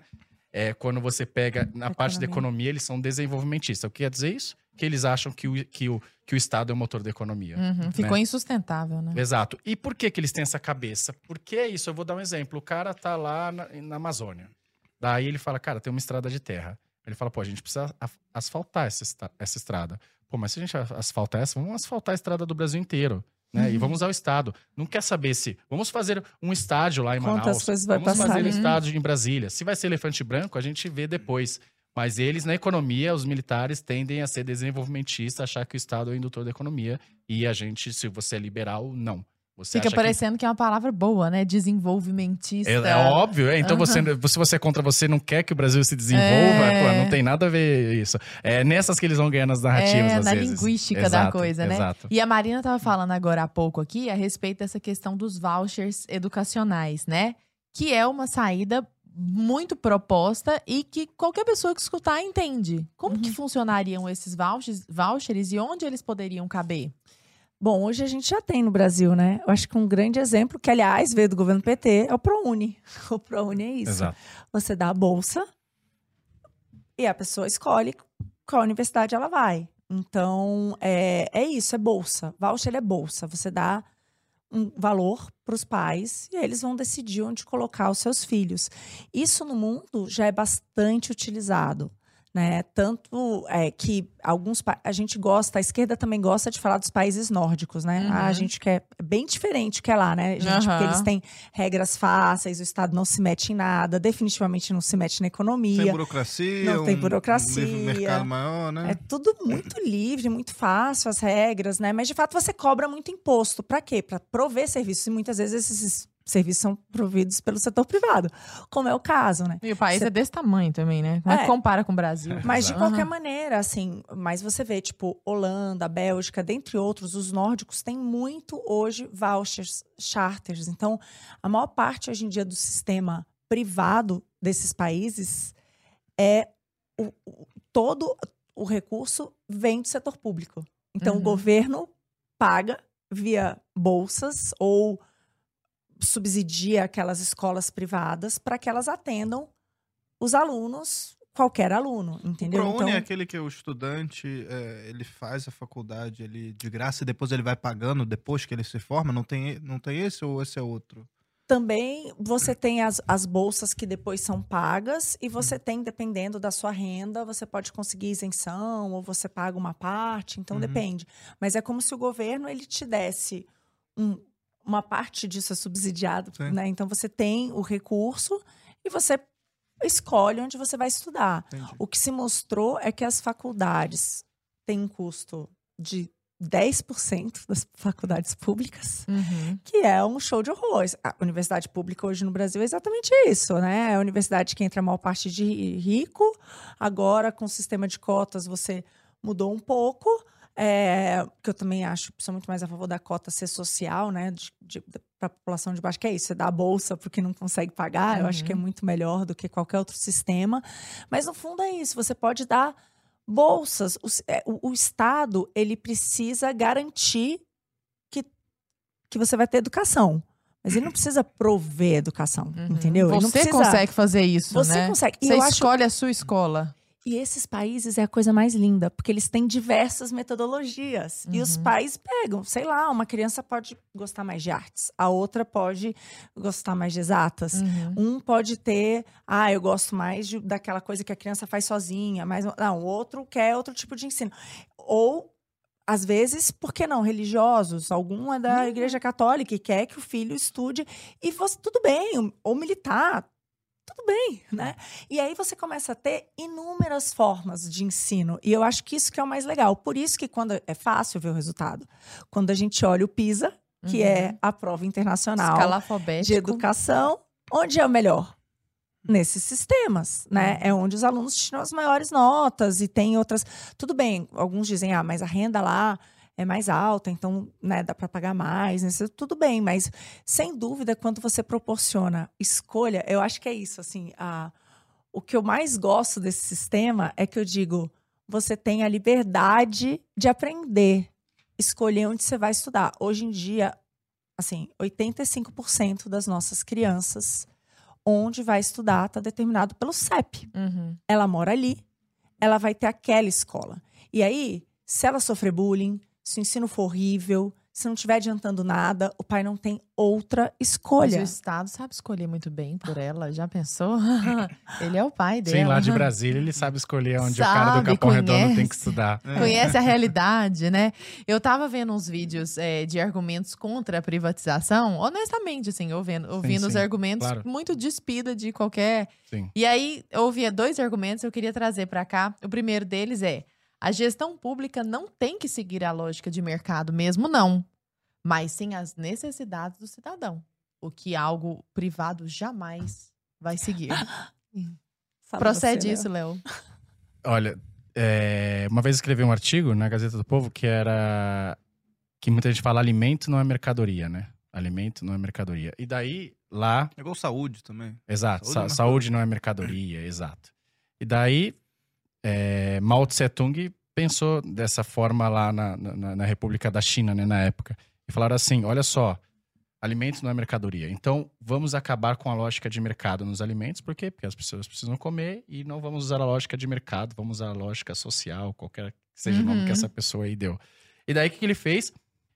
É, quando você pega na parte da Economia. economia, eles são desenvolvimentistas. O que quer dizer isso? Que eles acham que o, que o, que o Estado é o motor da economia. Uhum. Ficou insustentável, né? Exato. E por que, que eles têm essa cabeça? Porque é isso, eu vou dar um exemplo. O cara tá lá na, na Amazônia. Daí ele fala, cara, tem uma estrada de terra. Ele fala, pô, a gente precisa asfaltar essa, essa estrada. Pô, mas se a gente asfaltar essa, vamos asfaltar a estrada do Brasil inteiro. Né? Uhum. E vamos usar o Estado. Não quer saber se. Vamos fazer um estádio lá em Quantas Manaus. coisas vai vamos passar, fazer um né? estádio em Brasília. Se vai ser elefante branco, a gente vê depois. Mas eles, na economia, os militares tendem a ser desenvolvimentistas, achar que o Estado é o indutor da economia. E a gente, se você é liberal, não. Você Fica acha que parecendo que... é uma palavra boa, né? Desenvolvimentista. é, é óbvio, é. Então Aham. você, se você é contra você, não quer que o Brasil se desenvolva, É. pô, não tem nada a ver isso. É nessas que eles vão ganhar nas narrativas, É, às na vezes. linguística da Exato, coisa, né? Exato. E a Marina estava falando agora há pouco aqui a respeito dessa questão dos vouchers educacionais, né? Que é uma saída muito proposta e que qualquer pessoa que escutar entende. Como que funcionariam esses vouchers, vouchers e onde eles poderiam caber? Bom, hoje a gente já tem no Brasil, né? Eu acho que um grande exemplo, que aliás veio do governo PT, é o ProUni. O ProUni é isso. Exato. Você dá a bolsa e a pessoa escolhe qual universidade ela vai. Então, é, é isso, é bolsa. Voucher é bolsa. Você dá um valor para os pais e eles vão decidir onde colocar os seus filhos. Isso no mundo já é bastante utilizado. Né? Tanto é que alguns a gente gosta, a esquerda também gosta de falar dos países nórdicos, né? Uhum. Ah, a gente quer é bem diferente que é lá, né, gente? Porque Aham. eles têm regras fáceis, o Estado não se mete em nada, definitivamente não se mete na economia. burocracia. Não tem burocracia. mercado maior, né? É tudo muito livre, muito fácil as regras, né? Mas de fato você cobra muito imposto. Para quê? Para prover serviços. E muitas vezes esses serviços são providos pelo setor privado, como é o caso, né? E o país Cê- é desse tamanho também, né? Como é É. compara com o Brasil? Mas de qualquer maneira, assim, mas você vê, tipo, Holanda, Bélgica, dentre outros, os nórdicos têm muito hoje vouchers, charters. Então, a maior parte hoje em dia do sistema privado desses países é o, o- todo o recurso vem do setor público. Então, Uhum. o governo paga via bolsas ou subsidia aquelas escolas privadas para que elas atendam os alunos, qualquer aluno, entendeu? O ProUni então, é aquele que o estudante, é, ele faz a faculdade ele, de graça e depois ele vai pagando depois que ele se forma? Não tem, não tem esse ou esse é outro? também você tem as, as bolsas que depois são pagas e Hum. você tem, dependendo da sua renda, você pode conseguir isenção ou você paga uma parte, então Uhum. depende. Mas é como se o governo ele te desse um- uma parte disso é subsidiado, Sim. né? Então você tem o recurso e você escolhe onde você vai estudar. Entendi. O que se mostrou é que as faculdades têm um custo de 10% das faculdades públicas, Uhum. que é um show de horrores. A universidade pública hoje no Brasil é exatamente isso, né? É a universidade que entra a maior parte de rico. Agora, com o sistema de cotas, você mudou um pouco. É, que eu também acho, sou muito mais a favor da cota ser social, né? De, para a população de baixo, que é isso, você dá a bolsa porque não consegue pagar, eu acho que é Uhum. muito melhor do que qualquer outro sistema. Mas no fundo é isso, você pode dar bolsas. O, é, o- o Estado, ele precisa garantir que, que você vai ter educação. Mas ele não precisa prover educação, Uhum. entendeu? Você precisa- consegue fazer isso, Você né? consegue. E Você eu acho escolhe a sua escola. E esses países é a coisa mais linda, porque eles têm diversas metodologias. E os Uhum. pais pegam, sei lá, uma criança pode gostar mais de artes, a outra pode gostar mais de exatas. Uhum. Um pode ter, ah, eu gosto mais de- daquela coisa que a criança faz sozinha, mas não, o outro quer outro tipo de ensino. Ou às vezes, por que não, religiosos, algum é da Uhum. Igreja Católica e quer que o filho estude e você tudo bem, ou militar, tudo bem, né? E aí você começa a ter inúmeras formas de ensino. E eu acho que isso que é o mais legal. Por isso que quando é fácil ver o resultado. Quando a gente olha o PISA, que Uhum. é a prova internacional de educação, onde é o melhor? Nesses sistemas, né? É onde os alunos tiram as maiores notas e tem outras. Tudo bem, alguns dizem, ah, mas a renda lá é mais alta, então né, dá para pagar mais. né? Tudo bem, mas sem dúvida, quando você proporciona escolha, eu acho que é isso. Assim, a, o que eu mais gosto desse sistema é que eu digo, você tem a liberdade de aprender, escolher onde você vai estudar. Hoje em dia, assim, 85% das nossas crianças, onde vai estudar, está determinado pelo CEP. Uhum. Ela mora ali, ela vai ter aquela escola. E aí, se ela sofrer bullying, se o ensino for horrível, se não estiver adiantando nada, o pai não tem outra Mas escolha. o Estado sabe escolher muito bem por ela. Já pensou? Ele é o pai dela. Sim, lá de Brasília, ele sabe escolher onde o cara do Sabe, Capão Redondo tem conhece. que estudar. É. Conhece a realidade, né? Eu tava vendo uns vídeos é, de argumentos contra a privatização, honestamente, assim, ouvindo, ouvindo os sim, argumentos claro. muito despida de qualquer. Sim. E aí, eu ouvia dois argumentos que eu queria trazer pra cá. O primeiro deles é: a gestão pública não tem que seguir a lógica de mercado mesmo, não. Mas sim as necessidades do cidadão. O que algo privado jamais vai seguir. Fala Procede você, isso, Léo. Olha, é, uma vez escrevi um artigo na Gazeta do Povo que era que muita gente fala alimento não é mercadoria, né? Alimento não é mercadoria. E daí, lá, É igual saúde também. exato, Saúde sa- é saúde não é mercadoria, exato. E daí, é, Mao Tse Tung pensou dessa forma lá na, na, na República da China, né, na época. E falaram assim: olha só, alimento não é mercadoria. Então, vamos acabar com a lógica de mercado nos alimentos. Por quê? Porque as pessoas precisam comer e não vamos usar a lógica de mercado, vamos usar a lógica social, qualquer que seja o nome Uhum. que essa pessoa aí deu. E daí, o que ele fez?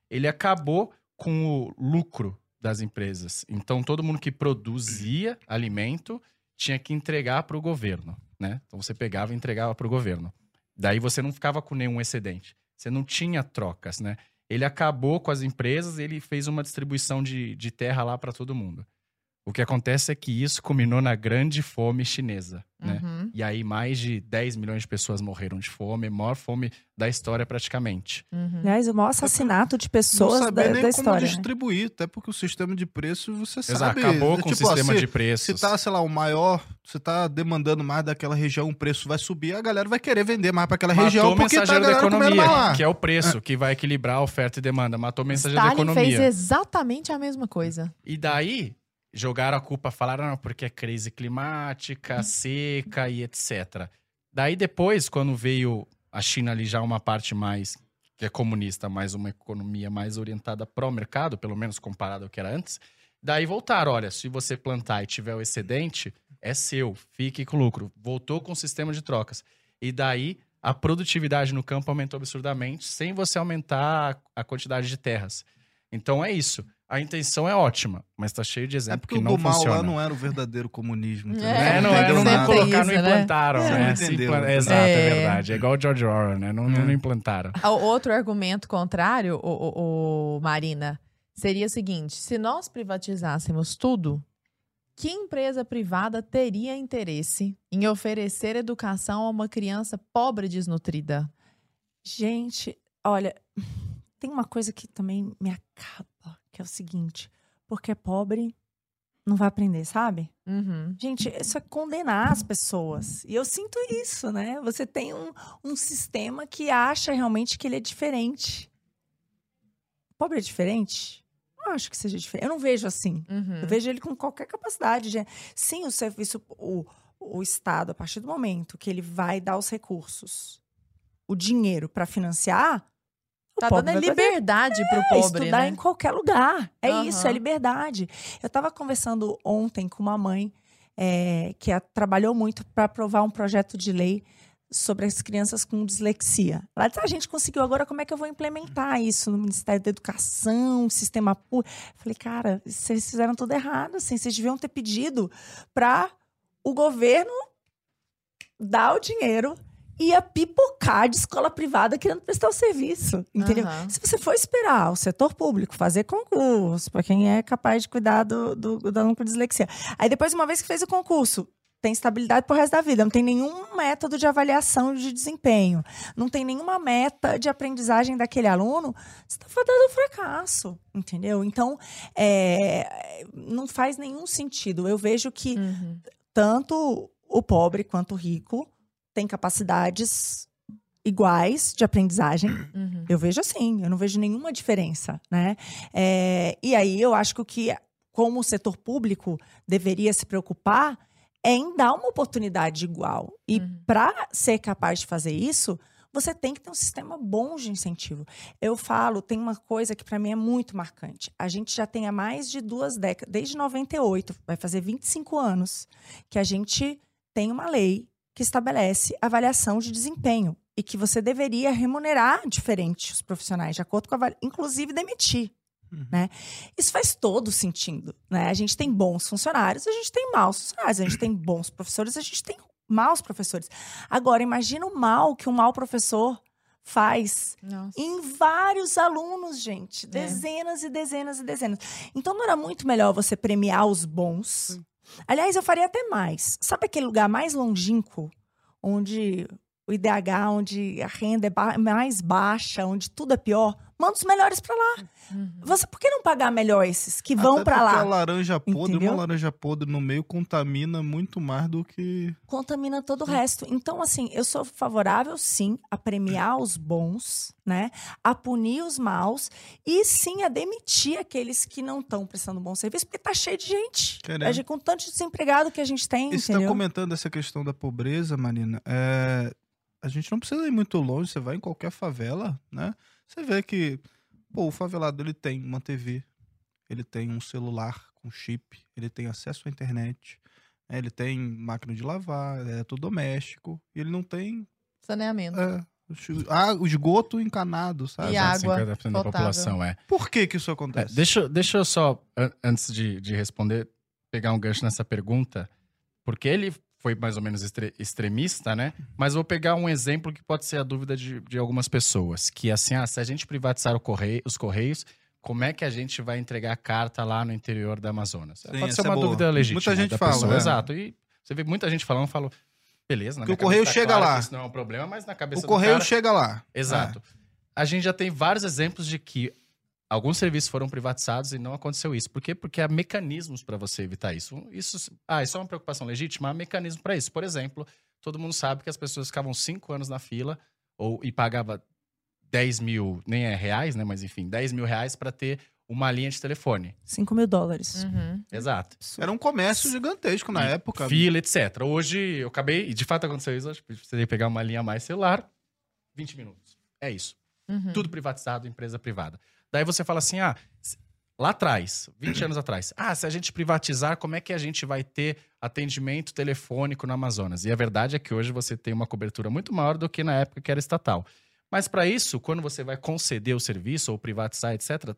Ele acabou com o lucro das empresas. Então, todo mundo que produzia alimento tinha que entregar para o governo, né? Então, você pegava e entregava para o governo. Daí, você não ficava com nenhum excedente. Você não tinha trocas, né? Ele acabou com as empresas, ele fez uma distribuição de, de terra lá para todo mundo. O que acontece é que isso culminou na grande fome chinesa, né? Uhum, E aí mais de 10 milhões de pessoas morreram de fome, a maior fome da história praticamente. uhum. Aliás, o maior assassinato de pessoas não da, nem da como história. né? distribuir, até porque o sistema de preço, você Exato, sabe. acabou é com tipo, o sistema se, de preços. Se tá, sei lá, o maior, se tá demandando mais daquela região, o preço vai subir, a galera vai querer vender mais para aquela região Matou o porque tá a mensageiro da economia, lá. que é o preço que vai equilibrar a oferta e demanda. Matou o mensageiro da Stalin fez economia. exatamente a mesma coisa. E daí, jogaram a culpa, falaram, não, porque é crise climática, seca e etc. Daí depois, quando veio a China ali já uma parte mais, que é comunista, mais uma economia mais orientada pró mercado, pelo menos comparado ao que era antes, daí voltaram, olha, se você plantar e tiver o excedente, é seu, fique com lucro. Voltou com o sistema de trocas. E daí, a produtividade no campo aumentou absurdamente, sem você aumentar a quantidade de terras. Então é isso. A intenção é ótima, mas tá cheio de É exemplo porque que o não do mal funciona. lá não era o verdadeiro comunismo. entendeu? É, É, não, é, não, não colocar, não isso, né? implantaram, É, né? não entendeu. implan- Exato, é. É. verdade. É igual o George Orwell, né? Não, não, É. não implantaram. O outro argumento contrário, o, o- o Marina, seria o seguinte: se nós privatizássemos tudo, que empresa privada teria interesse em oferecer educação a uma criança pobre e desnutrida? Gente, olha, tem uma coisa que também me acaba, que é o seguinte: porque é pobre, não vai aprender, sabe? Uhum. Gente, isso é condenar as pessoas. E eu sinto isso, né? Você tem um, um sistema que acha realmente que ele é diferente. Pobre é diferente? Não acho que seja diferente. Eu não vejo assim. Uhum. Eu vejo ele com qualquer capacidade. De... Sim, o serviço, o, o Estado, a partir do momento que ele vai dar os recursos, o dinheiro para financiar, Tá dando fazer liberdade pro é, pobre, estudar né? em qualquer lugar. É isso, é liberdade. Eu estava conversando ontem com uma mãe é, que a- trabalhou muito para aprovar um projeto de lei sobre as crianças com dislexia. Ela disse, "Ah, a gente conseguiu, agora como é que eu vou implementar isso no Ministério da Educação, sistema público? Falei, cara, vocês fizeram tudo errado, assim, vocês deviam ter pedido para o governo dar o dinheiro e a pipocar de escola privada querendo prestar o serviço, entendeu? Aham. Se você for esperar o setor público fazer concurso para quem é capaz de cuidar do, do, do aluno com dislexia, aí depois, uma vez que fez o concurso, tem estabilidade pro resto da vida, não tem nenhum método de avaliação de desempenho, não tem nenhuma meta de aprendizagem daquele aluno, você está fadado ao fracasso, entendeu? Então, é, não faz nenhum sentido. Eu vejo que Uhum. tanto o pobre quanto o rico têm capacidades iguais de aprendizagem. Uhum. Eu vejo assim, eu não vejo nenhuma diferença, né? É, e aí eu acho que o que, como o setor público deveria se preocupar é em dar uma oportunidade igual. E Uhum. para ser capaz de fazer isso, você tem que ter um sistema bom de incentivo. Eu falo, tem uma coisa que para mim é muito marcante. A gente já tem há mais de duas décadas, desde 98, vai fazer 25 anos, que a gente tem uma lei que estabelece avaliação de desempenho e que você deveria remunerar diferente os profissionais, de acordo com a inclusive demitir. Uhum. Né? Isso faz todo sentido. Né? A gente tem bons funcionários, a gente tem maus funcionários, a gente tem bons professores, a gente tem maus professores. Agora, imagina o mal que um mau professor faz Nossa. em vários alunos, gente. É. Dezenas e dezenas e dezenas. Então não era muito melhor você premiar os bons? Aliás, eu faria até mais. Sabe aquele lugar mais longínquo, onde o IDH, onde a renda é mais baixa, onde tudo é pior? Manda os melhores pra lá. Uhum. Você, por que não pagar melhor esses que vão porque lá? A laranja podre, Entendeu? uma laranja podre no meio contamina muito mais do que. contamina todo o resto. Então, assim, eu sou favorável, sim, a premiar os bons, né? A punir os maus e, sim, a demitir aqueles que não estão prestando bom serviço, porque tá cheio de gente. Querendo. A gente- Com tanto de desempregado que a gente tem, você tá entendeu? comentando essa questão da pobreza, Marina. É, A gente não precisa ir muito longe, você vai em qualquer favela, né? Você vê que, pô, o favelado ele tem uma TV, ele tem um celular com chip, ele tem acesso à internet, né? ele tem máquina de lavar, é tudo doméstico, e ele não tem Saneamento. é, ah, o esgoto encanado, sabe? E água 50% da população, é. Por que que isso É, acontece? deixa, deixa eu só, an- antes de, de responder, pegar um gancho nessa pergunta, porque ele foi mais ou menos extre- extremista, né? Mas vou pegar um exemplo que pode ser a dúvida de, de algumas pessoas, que é assim, ah, se a gente privatizar o correio, os correios, como é que a gente vai entregar a carta lá no interior da Amazonas? Sim, pode ser uma é dúvida legítima Muita gente fala, pessoa, é. exato. E você vê muita gente falando, falo, beleza, na Porque o correio tá chega claro lá. Isso não é um problema, mas na cabeça o correio cara- chega lá. Exato. A gente já tem vários exemplos de que alguns serviços foram privatizados e não aconteceu isso. Por quê? Porque há mecanismos para você evitar isso. Isso, ah, isso é uma preocupação legítima? Há mecanismo para isso. Por exemplo, todo mundo sabe que as pessoas ficavam cinco anos na fila ou, e pagava 10 mil, nem é reais, né? Mas enfim, 10 mil reais para ter uma linha de telefone. 5 mil dólares. Uhum. Exato. Era um comércio gigantesco na E época. Fila, etc. Hoje eu acabei, e de fato aconteceu isso, acho que precisei pegar uma linha a mais celular, 20 minutos. É isso. Uhum. Tudo privatizado, empresa privada. Daí você fala assim: ah, lá atrás, 20 anos atrás, ah, se a gente privatizar, como é que a gente vai ter atendimento telefônico no Amazonas? E a verdade é que hoje você tem uma cobertura muito maior do que na época que era estatal. Mas para isso, quando você vai conceder o serviço ou privatizar, etc.,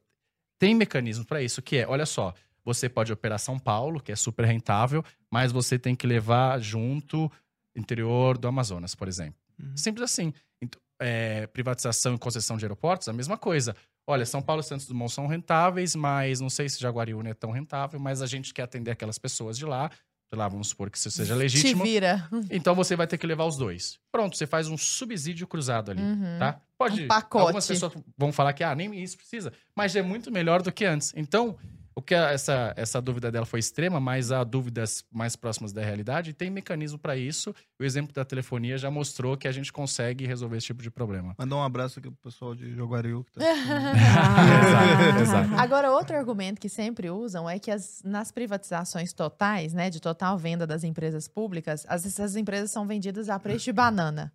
tem mecanismo para isso, que é, olha só, você pode operar São Paulo, que é super rentável, mas você tem que levar junto interior do Amazonas, por exemplo. Uhum. Simples assim. Então, é, privatização e concessão de aeroportos, a mesma coisa. Olha, São Paulo e Santos Dumont são rentáveis, mas não sei se Jaguariúna é tão rentável, mas a gente quer atender aquelas pessoas de lá. De lá, vamos supor que isso seja legítimo. Te vira. Então você vai ter que levar os dois. Pronto, você faz um subsídio cruzado ali, Uhum. tá? Pode. Um pacote. Algumas pessoas vão falar que, ah, nem isso precisa, mas é muito melhor do que antes. Então, O que a- essa, essa dúvida dela foi extrema, mas há dúvidas mais próximas da realidade e tem mecanismo para isso. O exemplo da telefonia já mostrou que a gente consegue resolver esse tipo de problema. Mandar um abraço aqui pro pessoal de Joguaril. Que tá. Exato, exato. Agora, outro argumento que sempre usam é que as- nas privatizações totais, né, de total venda das empresas públicas, as, essas empresas são vendidas a preço de banana.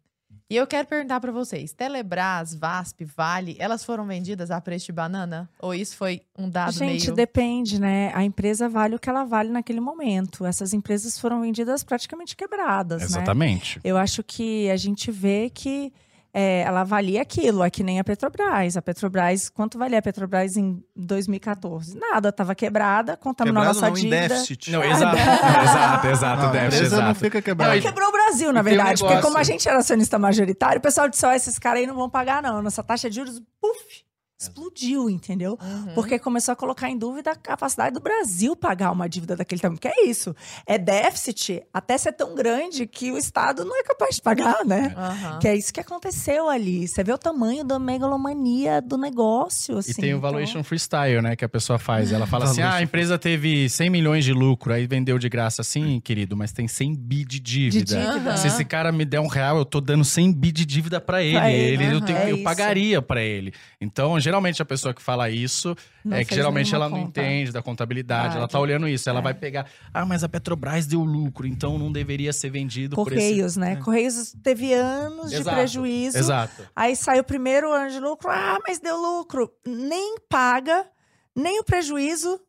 E eu quero perguntar para vocês, Telebrás, VASP, Vale, elas foram vendidas a preço de banana? Ou isso foi um dado Gente, meio... depende, né? A empresa vale o que ela vale naquele momento. Essas empresas foram vendidas praticamente quebradas, né? Exatamente. Eu acho que a gente vê que é, ela valia aquilo, é que nem a Petrobras. A Petrobras, quanto valia a Petrobras em 2014? Nada, estava quebrada, contamos na Quebrado nossa não, em dívida. déficit. Não, exato, exato, exato, Não, a déficit, empresa não exato. fica Ela quebrada. quebrou o Brasil, na E tem um verdade. porque como a gente era acionista majoritário, o pessoal disse: ó, esses caras aí não vão pagar, não. Nossa taxa de juros, puf, explodiu, entendeu? Uhum. Porque começou a colocar em dúvida a capacidade do Brasil pagar uma dívida daquele tamanho. Porque é isso. É déficit até ser tão grande que o Estado não é capaz de pagar, né? Aham. Que é isso que aconteceu ali. Você vê o tamanho da megalomania do negócio, assim. E tem o então- valuation freestyle, né, que a pessoa faz. Ela fala assim: ah, a empresa teve 100 milhões de lucro, aí vendeu de graça assim, querido, mas tem 100 bi de dívida. De dívida. Aham. Se esse cara me der um real, eu tô dando 100 bi de dívida pra ele. Pra ele, ele eu, tenho- É eu pagaria pra ele. Então, geralmente a pessoa que fala isso Não é que geralmente ela não conta. entende da contabilidade, ela Verdade. tá olhando isso. Ela É. vai pegar, ah, mas a Petrobras deu lucro, então não deveria ser vendido por esse. Correios, né? Correios teve anos de Exato, prejuízo. Exato. Aí sai o primeiro ano de lucro. Ah, mas deu lucro. Nem paga, nem o prejuízo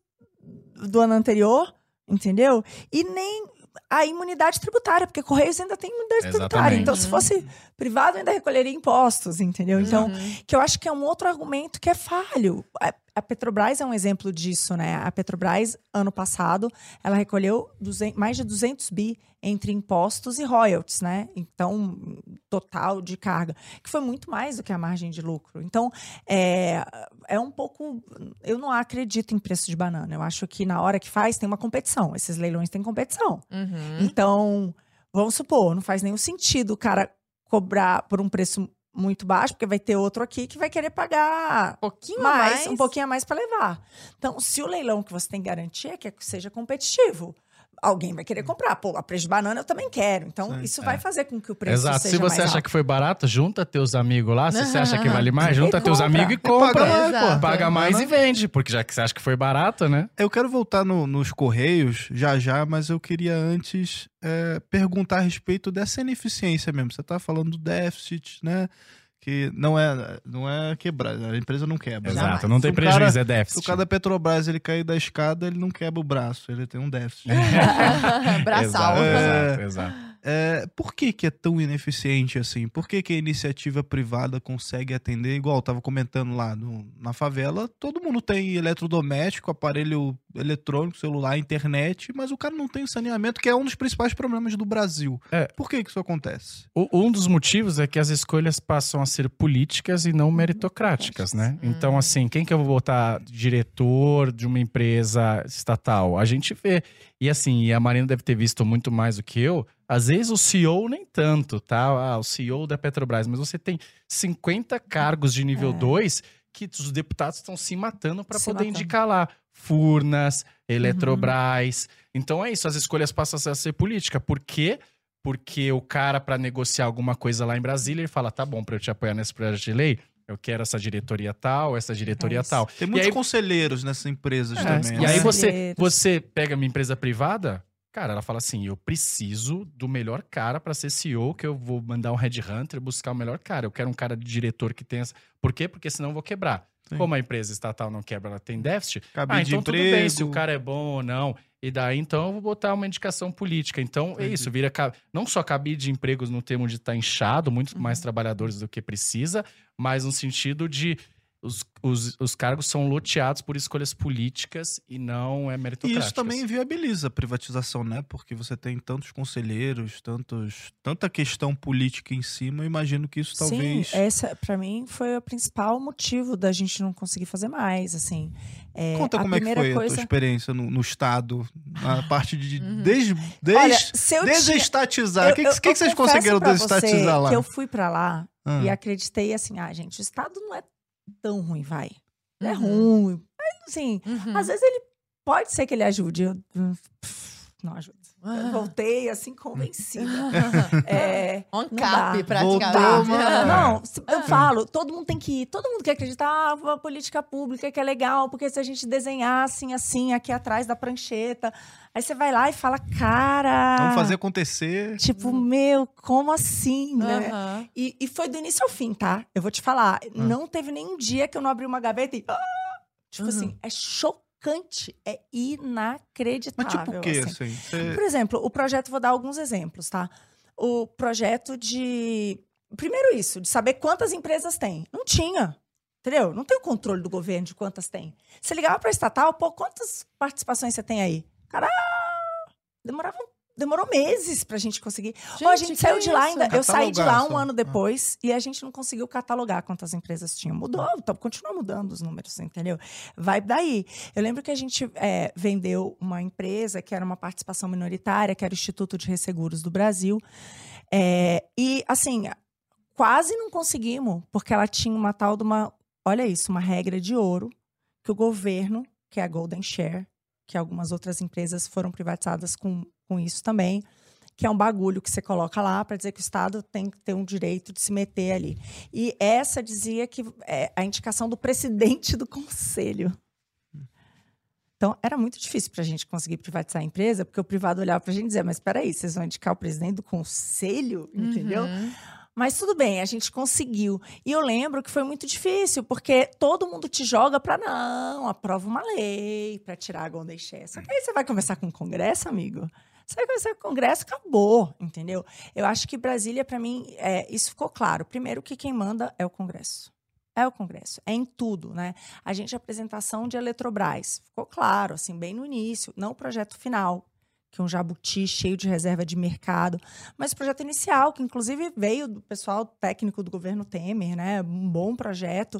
do ano anterior, entendeu? E nem a imunidade tributária, porque Correios ainda tem imunidade tributária. Exatamente. Então, se fosse privado, ainda recolheria impostos, entendeu? Então, Uhum. que eu acho que é um outro argumento que é falho. A, a Petrobras é um exemplo disso, né? A Petrobras, ano passado, ela recolheu 200 mais de 200 bi entre impostos e royalties, né? Então, total de carga, que foi muito mais do que a margem de lucro. Então, é, é um pouco. Eu não acredito em preço de banana. Eu acho que na hora que faz, tem uma competição. Esses leilões têm competição. Uhum. Então, vamos supor, não faz nenhum sentido o cara cobrar por um preço muito baixo, porque vai ter outro aqui que vai querer pagar Um pouquinho mais, mais. um pouquinho a mais para levar. Então, se o leilão que você tem garantia é que seja competitivo, alguém vai querer comprar. Pô, a preço de banana eu também quero. Então, Sim. isso vai fazer com que o preço Exato. seja Se você mais achar alto. que foi barato, junta teus amigos lá. Se você acha que vale mais, junta E teus compra. amigos e E paga compra. mais, Exato. pô. Paga mais e vende, porque já que você acha que foi barato, né? Eu quero voltar no- nos Correios já já, mas eu queria antes é, perguntar a respeito dessa ineficiência mesmo. Você tá falando do déficit, né? Que não é, não é quebrar, a empresa não quebra. né? Exato, não tem Se prejuízo, cara- é Se o déficit. cara da Petrobras ele cair da escada, ele não quebra o braço, ele tem um déficit. Braçal. Exato, É. exato, exato. É, por que, que é tão ineficiente assim? Por que, que a iniciativa privada consegue atender? Igual eu tava comentando lá no- na favela, todo mundo tem eletrodoméstico, aparelho eletrônico, celular, internet, mas o cara não tem saneamento, que é um dos principais problemas do Brasil. É. Por que, que isso acontece? O- Um dos motivos é que as escolhas passam a ser políticas e não meritocráticas, né? Então, assim, quem que eu vou botar diretor de uma empresa estatal? A gente vê. E assim, e a Marina deve ter visto muito mais do que eu. Às vezes o CEO nem tanto, tá? Ah, o CEO da Petrobras, mas você tem 50 cargos de nível É. 2 que os deputados estão se matando para poder matando. indicar lá. Furnas, Eletrobras. Então é isso, as escolhas passam a ser política. Por quê? Porque o cara, para negociar alguma coisa lá em Brasília, ele fala: tá bom, para eu te apoiar nesse projeto de lei, eu quero essa diretoria tal, essa diretoria É tal. Tem muitos aí- conselheiros nessas empresas É, também. E né? aí você, Conselheiros. você pega uma empresa privada, cara, ela fala assim: eu preciso do melhor cara para ser CEO, que eu vou mandar um headhunter buscar o melhor cara. Eu quero um cara de diretor que tenha. Por quê? Porque senão eu vou quebrar. Sim. Como a empresa estatal não quebra, ela tem déficit. Cabide ah, então de tudo emprego. bem se o cara é bom ou não. E daí, então, eu vou botar uma indicação política. Então, é Entendi. isso, vira não só cabide de empregos no termo de estar inchado, muito Uhum. mais trabalhadores do que precisa, mas no sentido de os, os, os cargos são loteados por escolhas políticas e não é E meritocráticas. isso também viabiliza a privatização, né? Porque você tem tantos conselheiros, tantos, tanta questão política em cima. Eu imagino que isso talvez. Sim, essa para mim foi o principal motivo da gente não conseguir fazer mais, assim. É, Conta a como é que foi a coisa... tua experiência no, no Estado, na parte de. Uhum. Desde, Olha, desestatizar. O que, eu- que, que vocês conseguiram você desestatizar lá? Que eu fui pra lá Ah. e acreditei assim, ah, gente, o Estado não é tão ruim, vai. É Uhum. ruim. Mas, assim, Uhum. às vezes ele pode ser que ele ajude. Eu, não ajuda. Eu voltei assim convencida. é, On cap, praticamente. Não, eu falo, todo mundo tem que ir, todo mundo quer acreditar, ah, a política pública que é legal, porque se a gente desenhar assim, assim, aqui atrás da prancheta, aí você vai lá e fala, cara. Vamos fazer acontecer. Tipo, meu, como assim, né? Aham. E, e foi do início ao fim, tá? Eu vou te falar. Não teve nenhum dia que eu não abri uma gaveta e. ah! Tipo Uhum. assim, é chocante. É inacreditável. Mas tipo o quê, assim. assim? Você- Por exemplo, o projeto, vou dar alguns exemplos, tá? O projeto de. Primeiro, isso, de saber quantas empresas tem. Não tinha. Entendeu? Não tem o controle do governo de quantas tem. Você ligava para estatal, pô, quantas participações você tem aí? Cara, demorava, demorou meses pra gente conseguir. Ó, a gente saiu é de lá ainda. Eu saí de lá um só. ano Ah. depois e a gente não conseguiu catalogar quantas empresas tinham. Mudou, então continua mudando os números, entendeu? Vai daí. Eu lembro que a gente é, vendeu uma empresa que era uma participação minoritária, que era o Instituto de Resseguros do Brasil. É, e, assim, quase não conseguimos, porque ela tinha uma tal de uma. Olha isso, uma regra de ouro que o governo, que é a Golden Share, que algumas outras empresas foram privatizadas com, com isso também, que é um bagulho que você coloca lá para dizer que o Estado tem que ter um direito de se meter ali. E essa dizia que é a indicação do presidente do conselho. Então, era muito difícil para a gente conseguir privatizar a empresa, porque o privado olhava para a gente e dizia: Mas espera aí, vocês vão indicar o presidente do conselho? Entendeu? Uhum. Mas tudo bem, a gente conseguiu. E eu lembro que foi muito difícil, porque todo mundo te joga para não, aprova uma lei para tirar a Golden Share. Só que aí você vai conversar com o Congresso, amigo. Conversar com o Congresso, acabou, entendeu? Eu acho que Brasília, para mim, é, isso ficou claro. Primeiro que quem manda é o Congresso. É o Congresso, é em tudo, né? A gente, apresentação de Eletrobras, ficou claro, assim, bem no início, não o projeto final, que é um jabuti cheio de reserva de mercado, mas o projeto inicial, que inclusive veio do pessoal técnico do governo Temer, né? Um bom projeto.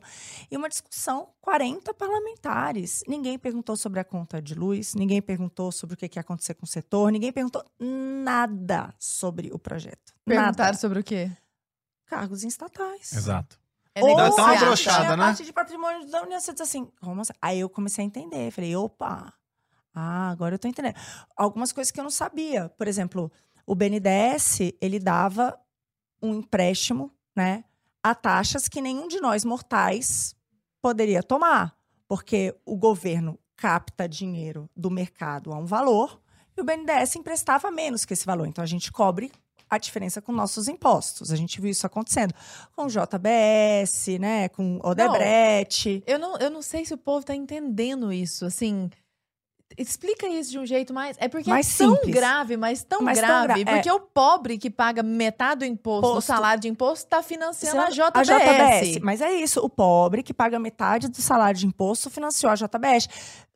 E uma discussão, 40 parlamentares. Ninguém perguntou sobre a conta de luz, ninguém perguntou sobre o que que ia acontecer com o setor, ninguém perguntou nada sobre o projeto. Perguntaram Nada. sobre o quê? Cargos em estatais. Exato. É Ou Dá uma brochada, tinha a né? parte de patrimônio da União, você diz assim, como assim? Aí eu comecei a entender, falei, opa, ah, agora eu tô entendendo. Algumas coisas que eu não sabia. Por exemplo, o BNDES, ele dava um empréstimo, né, a taxas que nenhum de nós mortais poderia tomar, porque o governo capta dinheiro do mercado a um valor e o BNDES emprestava menos que esse valor. Então a gente cobre a diferença com nossos impostos. A gente viu isso acontecendo com o JBS, né, com Odebrecht. Eu não, eu não sei se o povo tá entendendo isso, assim. Explica isso de um jeito mais. É porque Mais é tão simples. grave, mas tão Mas tão grave. gra- é. porque o pobre que paga metade do imposto, do Posto. salário de imposto, tá financiando a Financiando JBS. Mas é isso, o pobre que paga metade do salário de imposto financiou a JBS,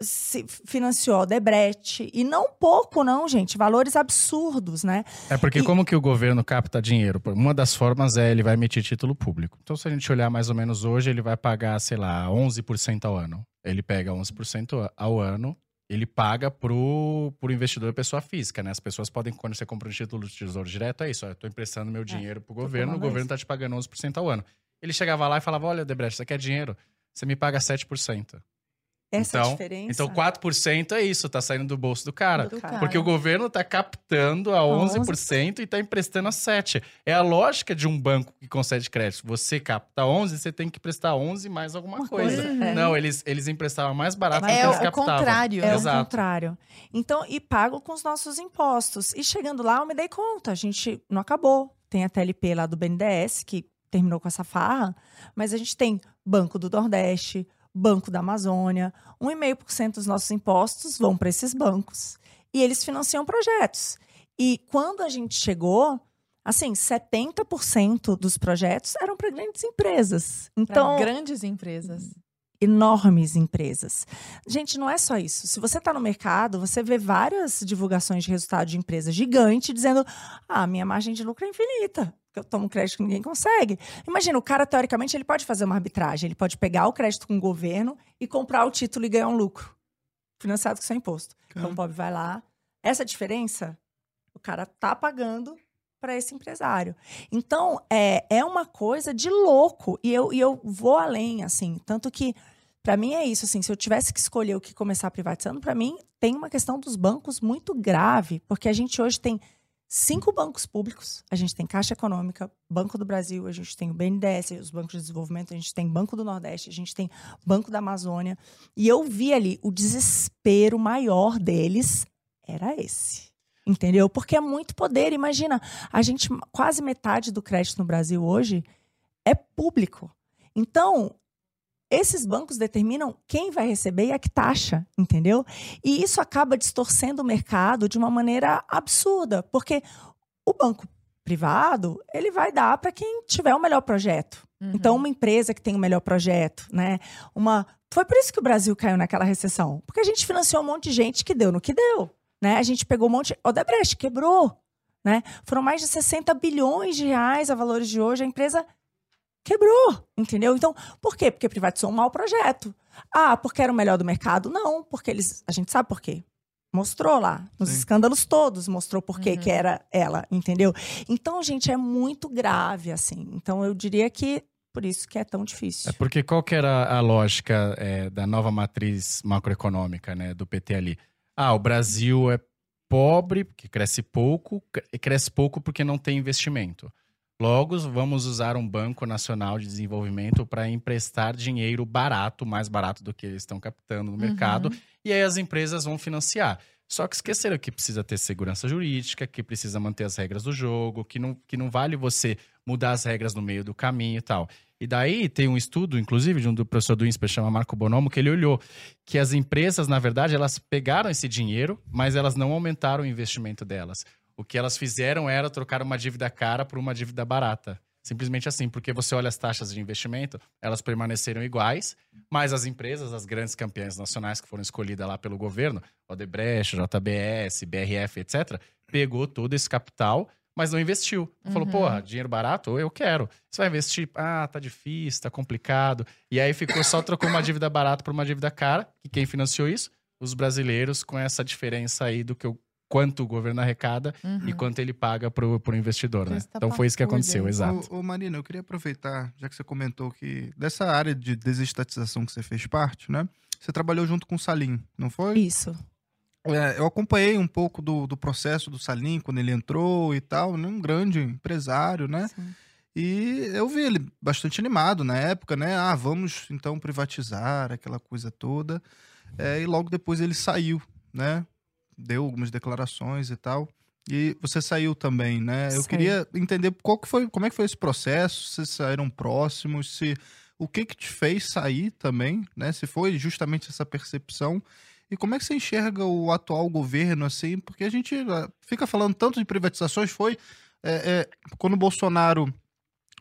se- financiou a Odebrecht. E não pouco, não, gente. Valores absurdos, né? É porque E- como que o governo capta dinheiro? Uma das formas é ele vai emitir título público. Então, se a gente olhar mais ou menos hoje, ele vai pagar, sei lá, 11% ao ano. Ele pega 11% ao ano, ele paga pro, pro investidor pessoa física, né? As pessoas podem, quando você compra um título de tesouro direto, é isso, eu tô emprestando meu dinheiro pro governo, o governo isso. tá te pagando 11% ao ano. Ele chegava lá e falava, olha, Debrecht, você quer dinheiro? Você me paga 7%. Essa é a Então- diferença. Então, 4% é isso, tá saindo do bolso do cara. Do cara. Porque o governo tá captando a 11% e tá emprestando a 7%. É a lógica de um banco que concede crédito. Você capta 11%, você tem que prestar 11% mais alguma Uma coisa. coisa, é. Não, eles, eles emprestavam mais barato do que É eles o captavam. contrário. É Exato. o contrário. Então, e pago com os nossos impostos. E chegando lá, eu me dei conta, a gente não acabou. Tem a TLP lá do BNDES, que terminou com essa farra, mas a gente tem Banco do Nordeste, Banco da Amazônia, 1,5% dos nossos impostos vão para esses bancos. E eles financiam projetos. E quando a gente chegou, assim, 70% dos projetos eram para grandes empresas. Pra Então, grandes empresas. Enormes empresas. Gente, não é só isso. Se você está no mercado, você vê várias divulgações de resultado de empresa gigante dizendo: ah, minha margem de lucro é infinita. Eu tomo crédito que ninguém consegue. Imagina, o cara, teoricamente, ele pode fazer uma arbitragem. Ele pode pegar o crédito com o governo e comprar o título e ganhar um lucro. Financiado com seu imposto. Então, o pobre vai lá. Essa diferença, o cara tá pagando para esse empresário. Então, é, é uma coisa de louco. E eu, e eu vou além, assim. Tanto que Para mim é isso, assim, se eu tivesse que escolher o que começar privatizando, para mim tem uma questão dos bancos muito grave, porque a gente hoje tem cinco bancos públicos. A gente tem Caixa Econômica, Banco do Brasil, a gente tem o BNDES, os bancos de desenvolvimento, a gente tem Banco do Nordeste, a gente tem Banco da Amazônia. E eu vi ali o desespero maior deles era esse. Entendeu? Porque é muito poder. Imagina, a gente, quase metade do crédito no Brasil hoje é público. Então, esses bancos determinam quem vai receber e a que taxa, entendeu? E isso acaba distorcendo o mercado de uma maneira absurda, porque o banco privado, ele vai dar para quem tiver o melhor projeto. Uhum. Então, uma empresa que tem o melhor projeto, né? Uma Foi por isso que o Brasil caiu naquela recessão, porque a gente financiou um monte de gente que deu no que deu, né? A gente pegou um monte, Odebrecht quebrou, né? Foram mais de 60 bilhões de reais a valores de hoje, a empresa quebrou, entendeu? Então, por quê? Porque privatizou um mau projeto. Ah, porque era o melhor do mercado? Não, porque eles. A gente sabe por quê. Mostrou lá, nos Sim. escândalos todos, mostrou por uhum. que era ela, entendeu? Então, gente, é muito grave, assim. Então, eu diria que por isso que é tão difícil. É porque qual que era a lógica é, da nova matriz macroeconômica, né, do PT ali? Ah, o Brasil é pobre, porque cresce pouco, e cresce pouco porque não tem investimento. Logo, vamos usar um Banco Nacional de Desenvolvimento para emprestar dinheiro barato, mais barato do que eles estão captando no uhum. mercado, e aí as empresas vão financiar. Só que esqueceram que precisa ter segurança jurídica, que precisa manter as regras do jogo, que não, que não vale você mudar as regras no meio do caminho e tal. E daí tem um estudo, inclusive, de um do professor do INSPER, chama Marco Bonomo, que ele olhou que as empresas, na verdade, elas pegaram esse dinheiro, mas elas não aumentaram o investimento delas. O que elas fizeram era trocar uma dívida cara por uma dívida barata. Simplesmente assim, porque você olha as taxas de investimento, elas permaneceram iguais, mas as empresas, as grandes campeãs nacionais que foram escolhidas lá pelo governo, Odebrecht, JBS, BRF, etc., pegou todo esse capital, mas não investiu. Falou, uhum. porra, dinheiro barato? Eu quero. Você vai investir? Ah, tá difícil, tá complicado. E aí ficou só trocou uma dívida barata por uma dívida cara. E quem financiou isso? Os brasileiros, com essa diferença aí do que eu quanto o governo arrecada uhum. e quanto ele paga para o investidor, né? Então foi isso que aconteceu, exato. Ô, ô, Marina, eu queria aproveitar, já que você comentou que dessa área de desestatização que você fez parte, né? Você trabalhou junto com o Salim, não foi? Isso. É, eu acompanhei um pouco do, do processo do Salim, quando ele entrou e tal, né? um grande empresário, né? Sim. E eu vi ele bastante animado na época, né? Ah, vamos então privatizar aquela coisa toda. É, e logo depois ele saiu, né? Deu algumas declarações e tal. E você saiu também, né? Eu queria entender qual que foi, como é que foi esse processo, se saíram próximos, se o que que te fez sair também, né? Se foi justamente essa percepção e como é que você enxerga o atual governo assim? Porque a gente ah, fica falando tanto de privatizações, foi é, é, quando o Bolsonaro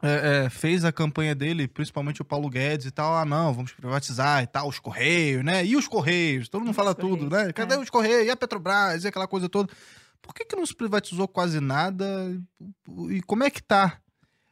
é, é, fez a campanha dele, principalmente o Paulo Guedes e tal, ah, não, vamos privatizar e tal, os Correios, né? E os Correios? Todo mundo os fala tudo, né? Cadê é. os Correios? E a Petrobras? E aquela coisa toda. Por que, que não se privatizou quase nada? E como é que tá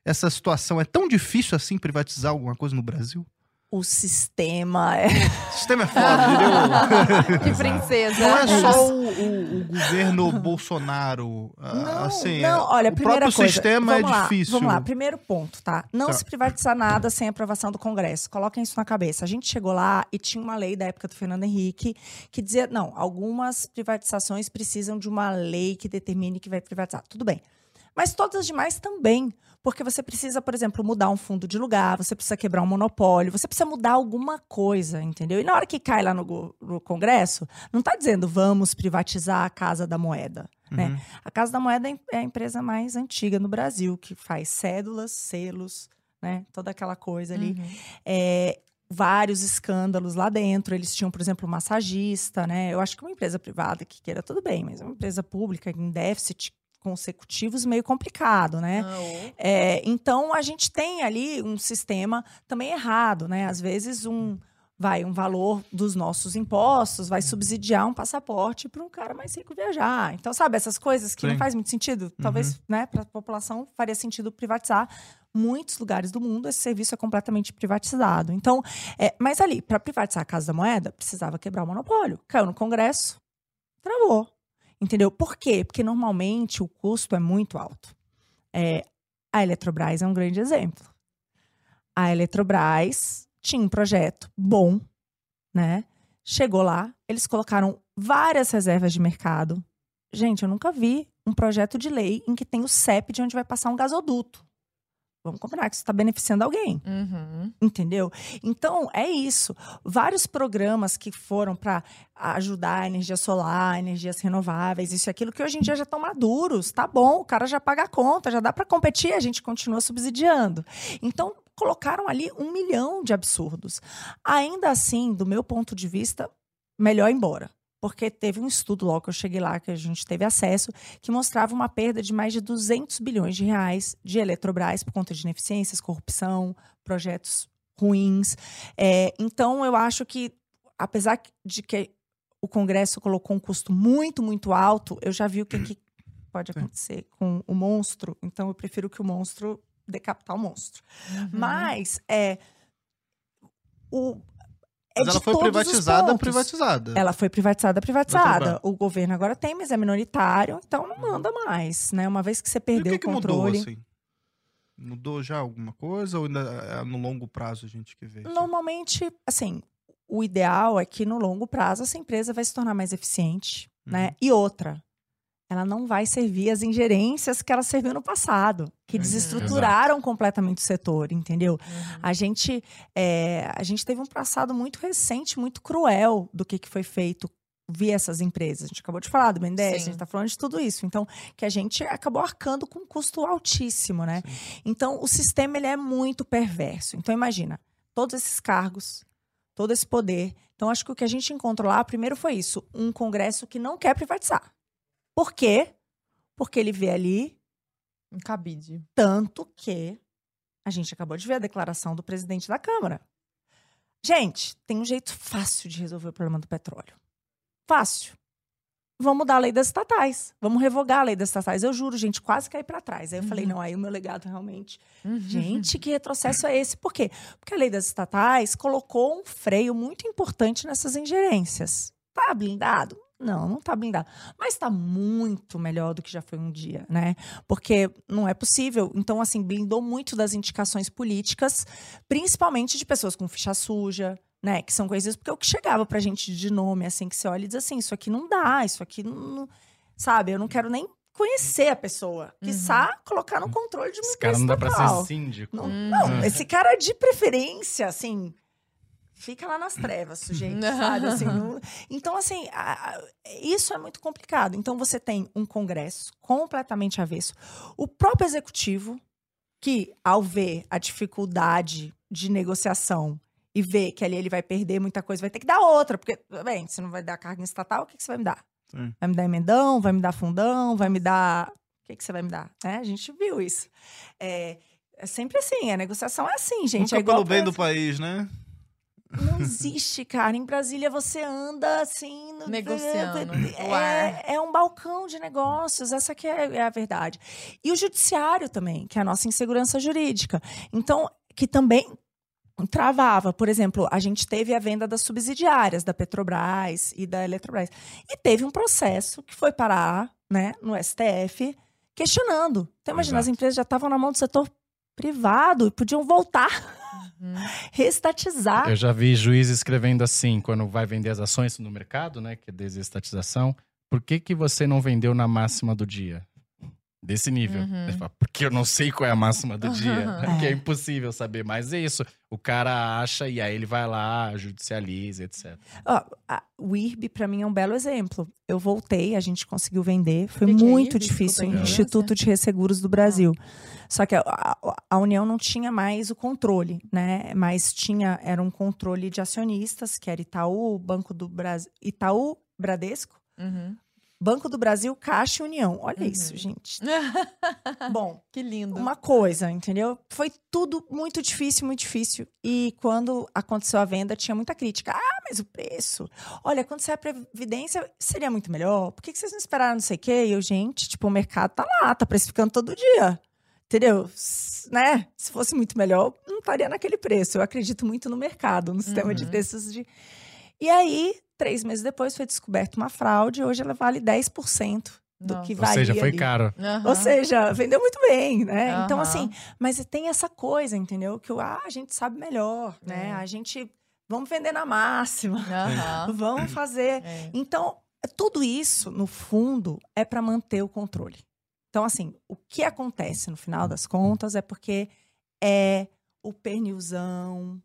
essa situação? É tão difícil assim privatizar alguma coisa no Brasil? O sistema é. O sistema é foda, entendeu? que princesa. Não é só o, o, o governo Bolsonaro. Ah, não, assim, não, olha, o primeira próprio coisa, sistema é lá, difícil. Vamos lá, primeiro ponto, tá? Não tá. se privatizar nada sem aprovação do Congresso. Coloquem isso na cabeça. A gente chegou lá e tinha uma lei da época do Fernando Henrique que dizia: não, algumas privatizações precisam de uma lei que determine que vai privatizar. Tudo bem. Mas todas as demais também. Porque você precisa, por exemplo, mudar um fundo de lugar, você precisa quebrar um monopólio, você precisa mudar alguma coisa, entendeu? E na hora que cai lá no, no Congresso, não está dizendo vamos privatizar a Casa da Moeda. Né? Uhum. Né? A Casa da Moeda é a empresa mais antiga no Brasil, que faz cédulas, selos, né? toda aquela coisa ali. Uhum. É, vários escândalos lá dentro. Eles tinham, por exemplo, um massagista, né? Eu acho que uma empresa privada que queira tudo bem, mas uma empresa pública em déficit consecutivos meio complicado, né? Ah, é, então a gente tem ali um sistema também errado, né? Às vezes um vai um valor dos nossos impostos vai subsidiar um passaporte para um cara mais rico viajar. Então sabe essas coisas que Sim. não faz muito sentido. Talvez, uhum. né? Para a população faria sentido privatizar. Muitos lugares do mundo esse serviço é completamente privatizado. Então, é, mas ali para privatizar a Casa da Moeda precisava quebrar o monopólio. Caiu no Congresso, travou. Entendeu? Por quê? Porque normalmente o custo é muito alto. É, a Eletrobras é um grande exemplo. A Eletrobras tinha um projeto bom, né? Chegou lá, eles colocaram várias reservas de mercado. Gente, eu nunca vi um projeto de lei em que tem o CEP de onde vai passar um gasoduto. Vamos combinar que isso está beneficiando alguém. Uhum. Entendeu? Então, é isso. Vários programas que foram para ajudar a energia solar, energias renováveis, isso e aquilo, que hoje em dia já estão maduros. Tá bom, o cara já paga a conta, já dá para competir, a gente continua subsidiando. Então, colocaram ali um milhão de absurdos. Ainda assim, do meu ponto de vista, melhor ir embora porque teve um estudo logo que eu cheguei lá, que a gente teve acesso, que mostrava uma perda de mais de 200 bilhões de reais de Eletrobras por conta de ineficiências, corrupção, projetos ruins. É, então, eu acho que, apesar de que o Congresso colocou um custo muito, muito alto, eu já vi o que, que pode acontecer com o monstro. Então, eu prefiro que o monstro decapitar o monstro. Uhum. Mas, é, o, é mas ela foi privatizada, privatizada. Ela foi privatizada, privatizada. O governo agora tem, mas é minoritário, então não manda mais, né? Uma vez que você perdeu o, que o controle. mudou, assim? Mudou já alguma coisa ou ainda é no longo prazo a gente que vê? Normalmente, assim, o ideal é que no longo prazo essa empresa vai se tornar mais eficiente, né? uhum. né? E outra, ela não vai servir as ingerências que ela serviu no passado, que uhum, desestruturaram exato. completamente o setor, entendeu? Uhum. A gente é, a gente teve um passado muito recente, muito cruel do que, que foi feito via essas empresas. A gente acabou de falar do BNDES, Sim. a gente está falando de tudo isso. Então, que a gente acabou arcando com um custo altíssimo, né? Sim. Então, o sistema ele é muito perverso. Então, imagina, todos esses cargos, todo esse poder. Então, acho que o que a gente encontrou lá, primeiro foi isso, um congresso que não quer privatizar. Por quê? Porque ele vê ali. Um cabide. Tanto que a gente acabou de ver a declaração do presidente da Câmara. Gente, tem um jeito fácil de resolver o problema do petróleo. Fácil. Vamos mudar a lei das estatais. Vamos revogar a lei das estatais. Eu juro, gente, quase caí para trás. Aí eu uhum. falei, não, aí o meu legado realmente. Uhum. Gente, que retrocesso é esse? Por quê? Porque a lei das estatais colocou um freio muito importante nessas ingerências. Tá blindado? Não, não está blindado. Mas está muito melhor do que já foi um dia, né? Porque não é possível. Então, assim, blindou muito das indicações políticas, principalmente de pessoas com ficha suja, né? Que são coisas. Porque o que chegava pra gente de nome, assim, que você olha e diz assim: isso aqui não dá, isso aqui não. Sabe? Eu não quero nem conhecer a pessoa. Uhum. Quiçá colocar no controle de uma Esse cara não dá pra ser síndico. Não, uhum. não, esse cara de preferência, assim fica lá nas trevas, sujeito, sabe? Assim, não... Então, assim, a, a, isso é muito complicado. Então, você tem um Congresso completamente avesso. O próprio Executivo, que, ao ver a dificuldade de negociação e ver que ali ele vai perder muita coisa, vai ter que dar outra. Porque, bem, se não vai dar carga estatal, o que, que você vai me dar? Sim. Vai me dar emendão? Vai me dar fundão? Vai me dar... O que, que você vai me dar? É, a gente viu isso. É, é sempre assim, a negociação é assim, gente. Nunca é pelo bem do país, né? Não existe, cara. Em Brasília você anda assim. No... Negociando. É, é, um balcão de negócios, essa que é, é, a verdade. E o judiciário também, que é a nossa insegurança jurídica. Então, que também travava. Por exemplo, a gente teve a venda das subsidiárias da Petrobras e da Eletrobras. E teve um processo que foi parar né, no STF questionando. Então, imagina, Exato. as empresas já estavam na mão do setor privado e podiam voltar Uhum. Restatizar. Eu já vi juiz escrevendo assim, quando vai vender as ações no mercado, né? Que é desestatização. Por que, que você não vendeu na máxima do dia? Desse nível. Uhum. Fala, Porque eu não sei qual é a máxima do dia. Uhum. Que é impossível saber. Mas é isso. O cara acha e aí ele vai lá, judicializa, etc. Oh, a, o IRB, para mim, é um belo exemplo. Eu voltei, a gente conseguiu vender. Foi que muito é difícil. O Instituto de Resseguros do Brasil. Só que a, a, a, União não tinha mais o controle, né? Mas tinha, era um controle de acionistas, que era Itaú, Banco do Brasil, Itaú, Bradesco, uhum. Banco do Brasil, Caixa e União. Olha uhum. isso, gente. Bom, que lindo. Uma coisa, entendeu? Foi tudo muito difícil, muito difícil. E quando aconteceu a venda, tinha muita crítica. Ah, mas o preço. Olha, quando sair a previdência, seria muito melhor. Por que vocês não esperaram não sei o quê? E eu, gente, tipo, o mercado tá lá, tá precificando todo dia. Entendeu? Né? Se fosse muito melhor, não estaria naquele preço. Eu acredito muito no mercado, no sistema uhum. de preços de. E aí, três meses depois, foi descoberta uma fraude. Hoje ela vale 10% do Nossa. que valia. Ou seja, foi ali. caro. Uhum. Ou seja, vendeu muito bem, né? Uhum. Então, assim, mas tem essa coisa, entendeu? Que ah, a gente sabe melhor, né? É. A gente vamos vender na máxima, Aham. vamos fazer. É. Então, tudo isso, no fundo, é para manter o controle. Então, assim, o que acontece no final das contas é porque é o pernilzão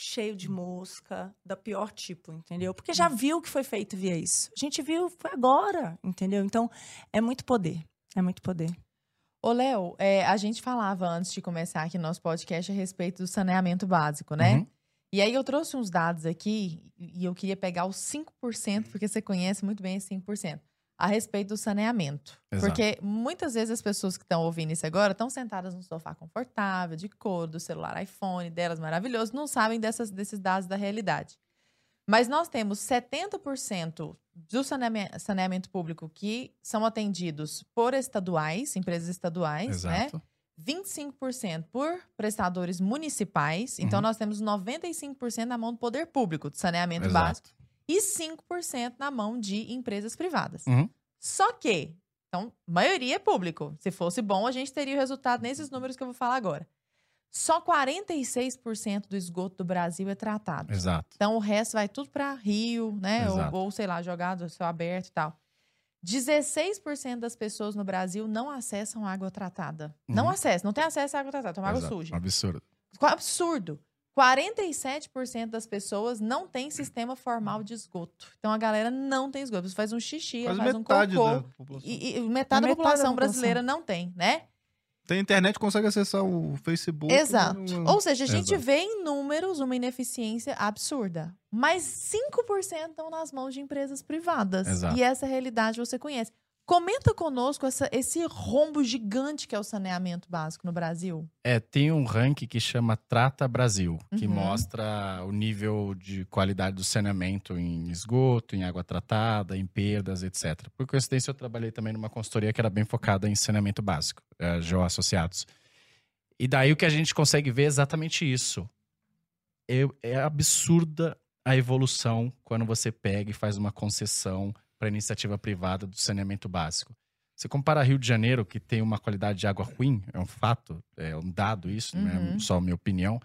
cheio de mosca, da pior tipo, entendeu? Porque já viu que foi feito via isso. A gente viu, foi agora, entendeu? Então, é muito poder. É muito poder. Ô, Léo, é, a gente falava antes de começar aqui nosso podcast a respeito do saneamento básico, né? Uhum. E aí eu trouxe uns dados aqui e eu queria pegar os 5%, porque você conhece muito bem esse 5%, a respeito do saneamento. Exato. Porque muitas vezes as pessoas que estão ouvindo isso agora estão sentadas no sofá confortável, de couro, do celular iPhone delas, maravilhoso, não sabem dessas, desses dados da realidade. Mas nós temos 70% do saneame- saneamento público que são atendidos por estaduais, empresas estaduais, né? Exato. 25% por prestadores municipais. Então, Uhum. nós temos 95% na mão do poder público, de saneamento Exato. básico, e 5% na mão de empresas privadas. Uhum. Só que, então, maioria é público. Se fosse bom, a gente teria o resultado nesses números que eu vou falar agora. Só 46% do esgoto do Brasil é tratado. Exato. Então, o resto vai tudo para rio, né? Ou, ou, sei lá, jogado céu aberto e tal. 16% das pessoas no Brasil não acessam água tratada. Não Uhum. acessam, não tem acesso à água tratada, toma água Exato. suja. Absurdo. Absurdo. 47% das pessoas não tem sistema formal de esgoto. Então a galera não tem esgoto. Você faz um xixi, Quase faz um cocô. da população. E, e metade, da Metade da população população. brasileira não tem, né? Tem internet, consegue acessar o Facebook. Exato. não- Ou seja, a gente Exato. vê em números uma ineficiência absurda. Mas 5% estão nas mãos de empresas privadas. Exato. E essa realidade você conhece. Comenta conosco essa- esse rombo gigante que é o saneamento básico no Brasil. É, tem um ranking que chama Trata Brasil, que Uhum. mostra o nível de qualidade do saneamento em esgoto, em água tratada, em perdas, etc. Por coincidência, eu trabalhei também numa consultoria que era bem focada em saneamento básico, é, Geo Associados. E daí o que a gente consegue ver é exatamente isso. É, é absurda a evolução quando você pega e faz uma concessão para iniciativa privada do saneamento básico. Você compara Rio de Janeiro, que tem uma qualidade de água ruim, é um fato, é um dado isso, não é Uhum. só a minha opinião.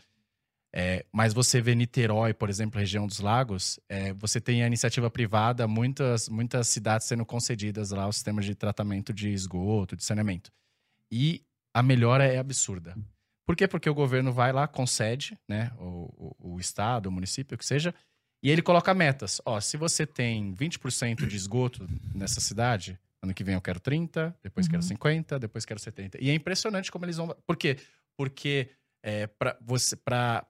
É, mas você vê Niterói, por exemplo, região dos lagos, é, você tem a iniciativa privada, muitas, muitas cidades sendo concedidas lá os sistemas de tratamento de esgoto, de saneamento. E a melhora é absurda. Por quê? Porque o governo vai lá, concede, né? O, o, o estado, o município, o que seja, e ele coloca metas. Ó, se você tem 20% de esgoto nessa cidade, ano que vem eu quero 30, depois quero Uhum. 50, depois quero 70. E é impressionante como eles vão. Por quê? Porque é, para você, pra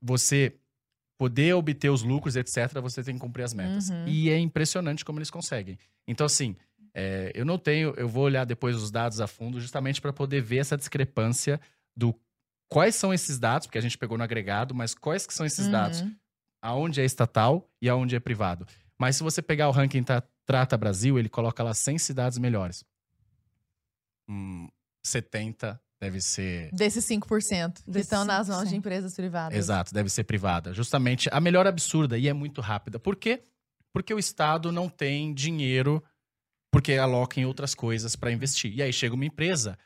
você poder obter os lucros, etc., você tem que cumprir as metas. Uhum. E é impressionante como eles conseguem. Então, assim, é, eu não tenho, eu vou olhar depois os dados a fundo, justamente para poder ver essa discrepância do quais são esses dados, porque a gente pegou no agregado, mas quais que são esses dados? Aonde é estatal e aonde é privado. Mas se você pegar o ranking Tra- Trata Brasil, ele coloca lá 100 cidades melhores. Hum, 70 deve ser. Desses 5% que Desses estão nas mãos de 5%. empresas privadas. Exato, deve ser privada. Justamente a melhor absurda e é muito rápida. Por quê? Porque o Estado não tem dinheiro, porque aloca em outras coisas para investir. E aí chega uma empresa,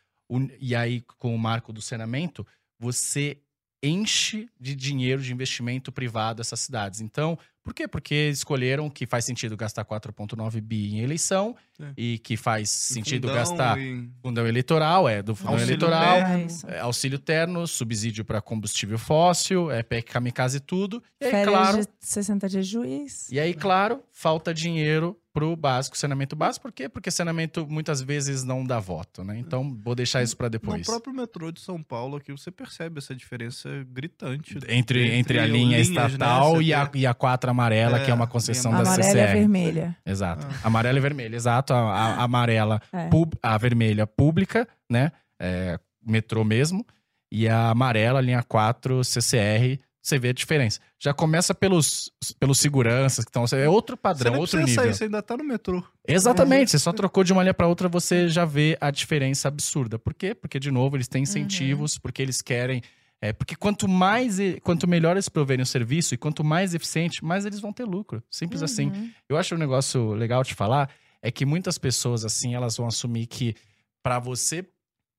e aí com o marco do saneamento, você enche de dinheiro de investimento privado essas cidades. Então, por quê? Porque escolheram que faz sentido gastar 4,9 bi em eleição É. e que faz sentido Fundão gastar e fundão eleitoral, é, do fundão Auxílio eleitoral, terno. É auxílio terno, subsídio para combustível fóssil, é PEC kamikaze e tudo. E aí, Férias claro, de 60 dias de juiz. e aí, claro, falta dinheiro pro básico, saneamento básico. Por quê? Porque saneamento muitas vezes não dá voto, né? Então, vou deixar isso para depois. No próprio metrô de São Paulo aqui, você percebe essa diferença gritante. Entre, entre a linha linhas, né? estatal Você e, a, e a 4 amarela, É, que é uma concessão a da Amarela CCR. e vermelha. Exato. Ah. Amarela e vermelha, exato. A, a- a amarela, É. pub- a vermelha pública, né? É, metrô mesmo. E a amarela, linha 4, CCR. Você vê a diferença. Já começa pelos, pelos seguranças que estão. É outro padrão, outro precisa nível. sair, você ainda tá no metrô. Exatamente, você só trocou de uma linha para outra, você já vê a diferença absurda. Por quê? Porque, de novo, eles têm incentivos, porque eles querem. É, porque quanto mais, e- quanto melhor eles proverem o serviço e quanto mais eficiente, mais eles vão ter lucro. Simples assim. Uhum. Eu acho um negócio legal de falar é que muitas pessoas, assim, elas vão assumir que para você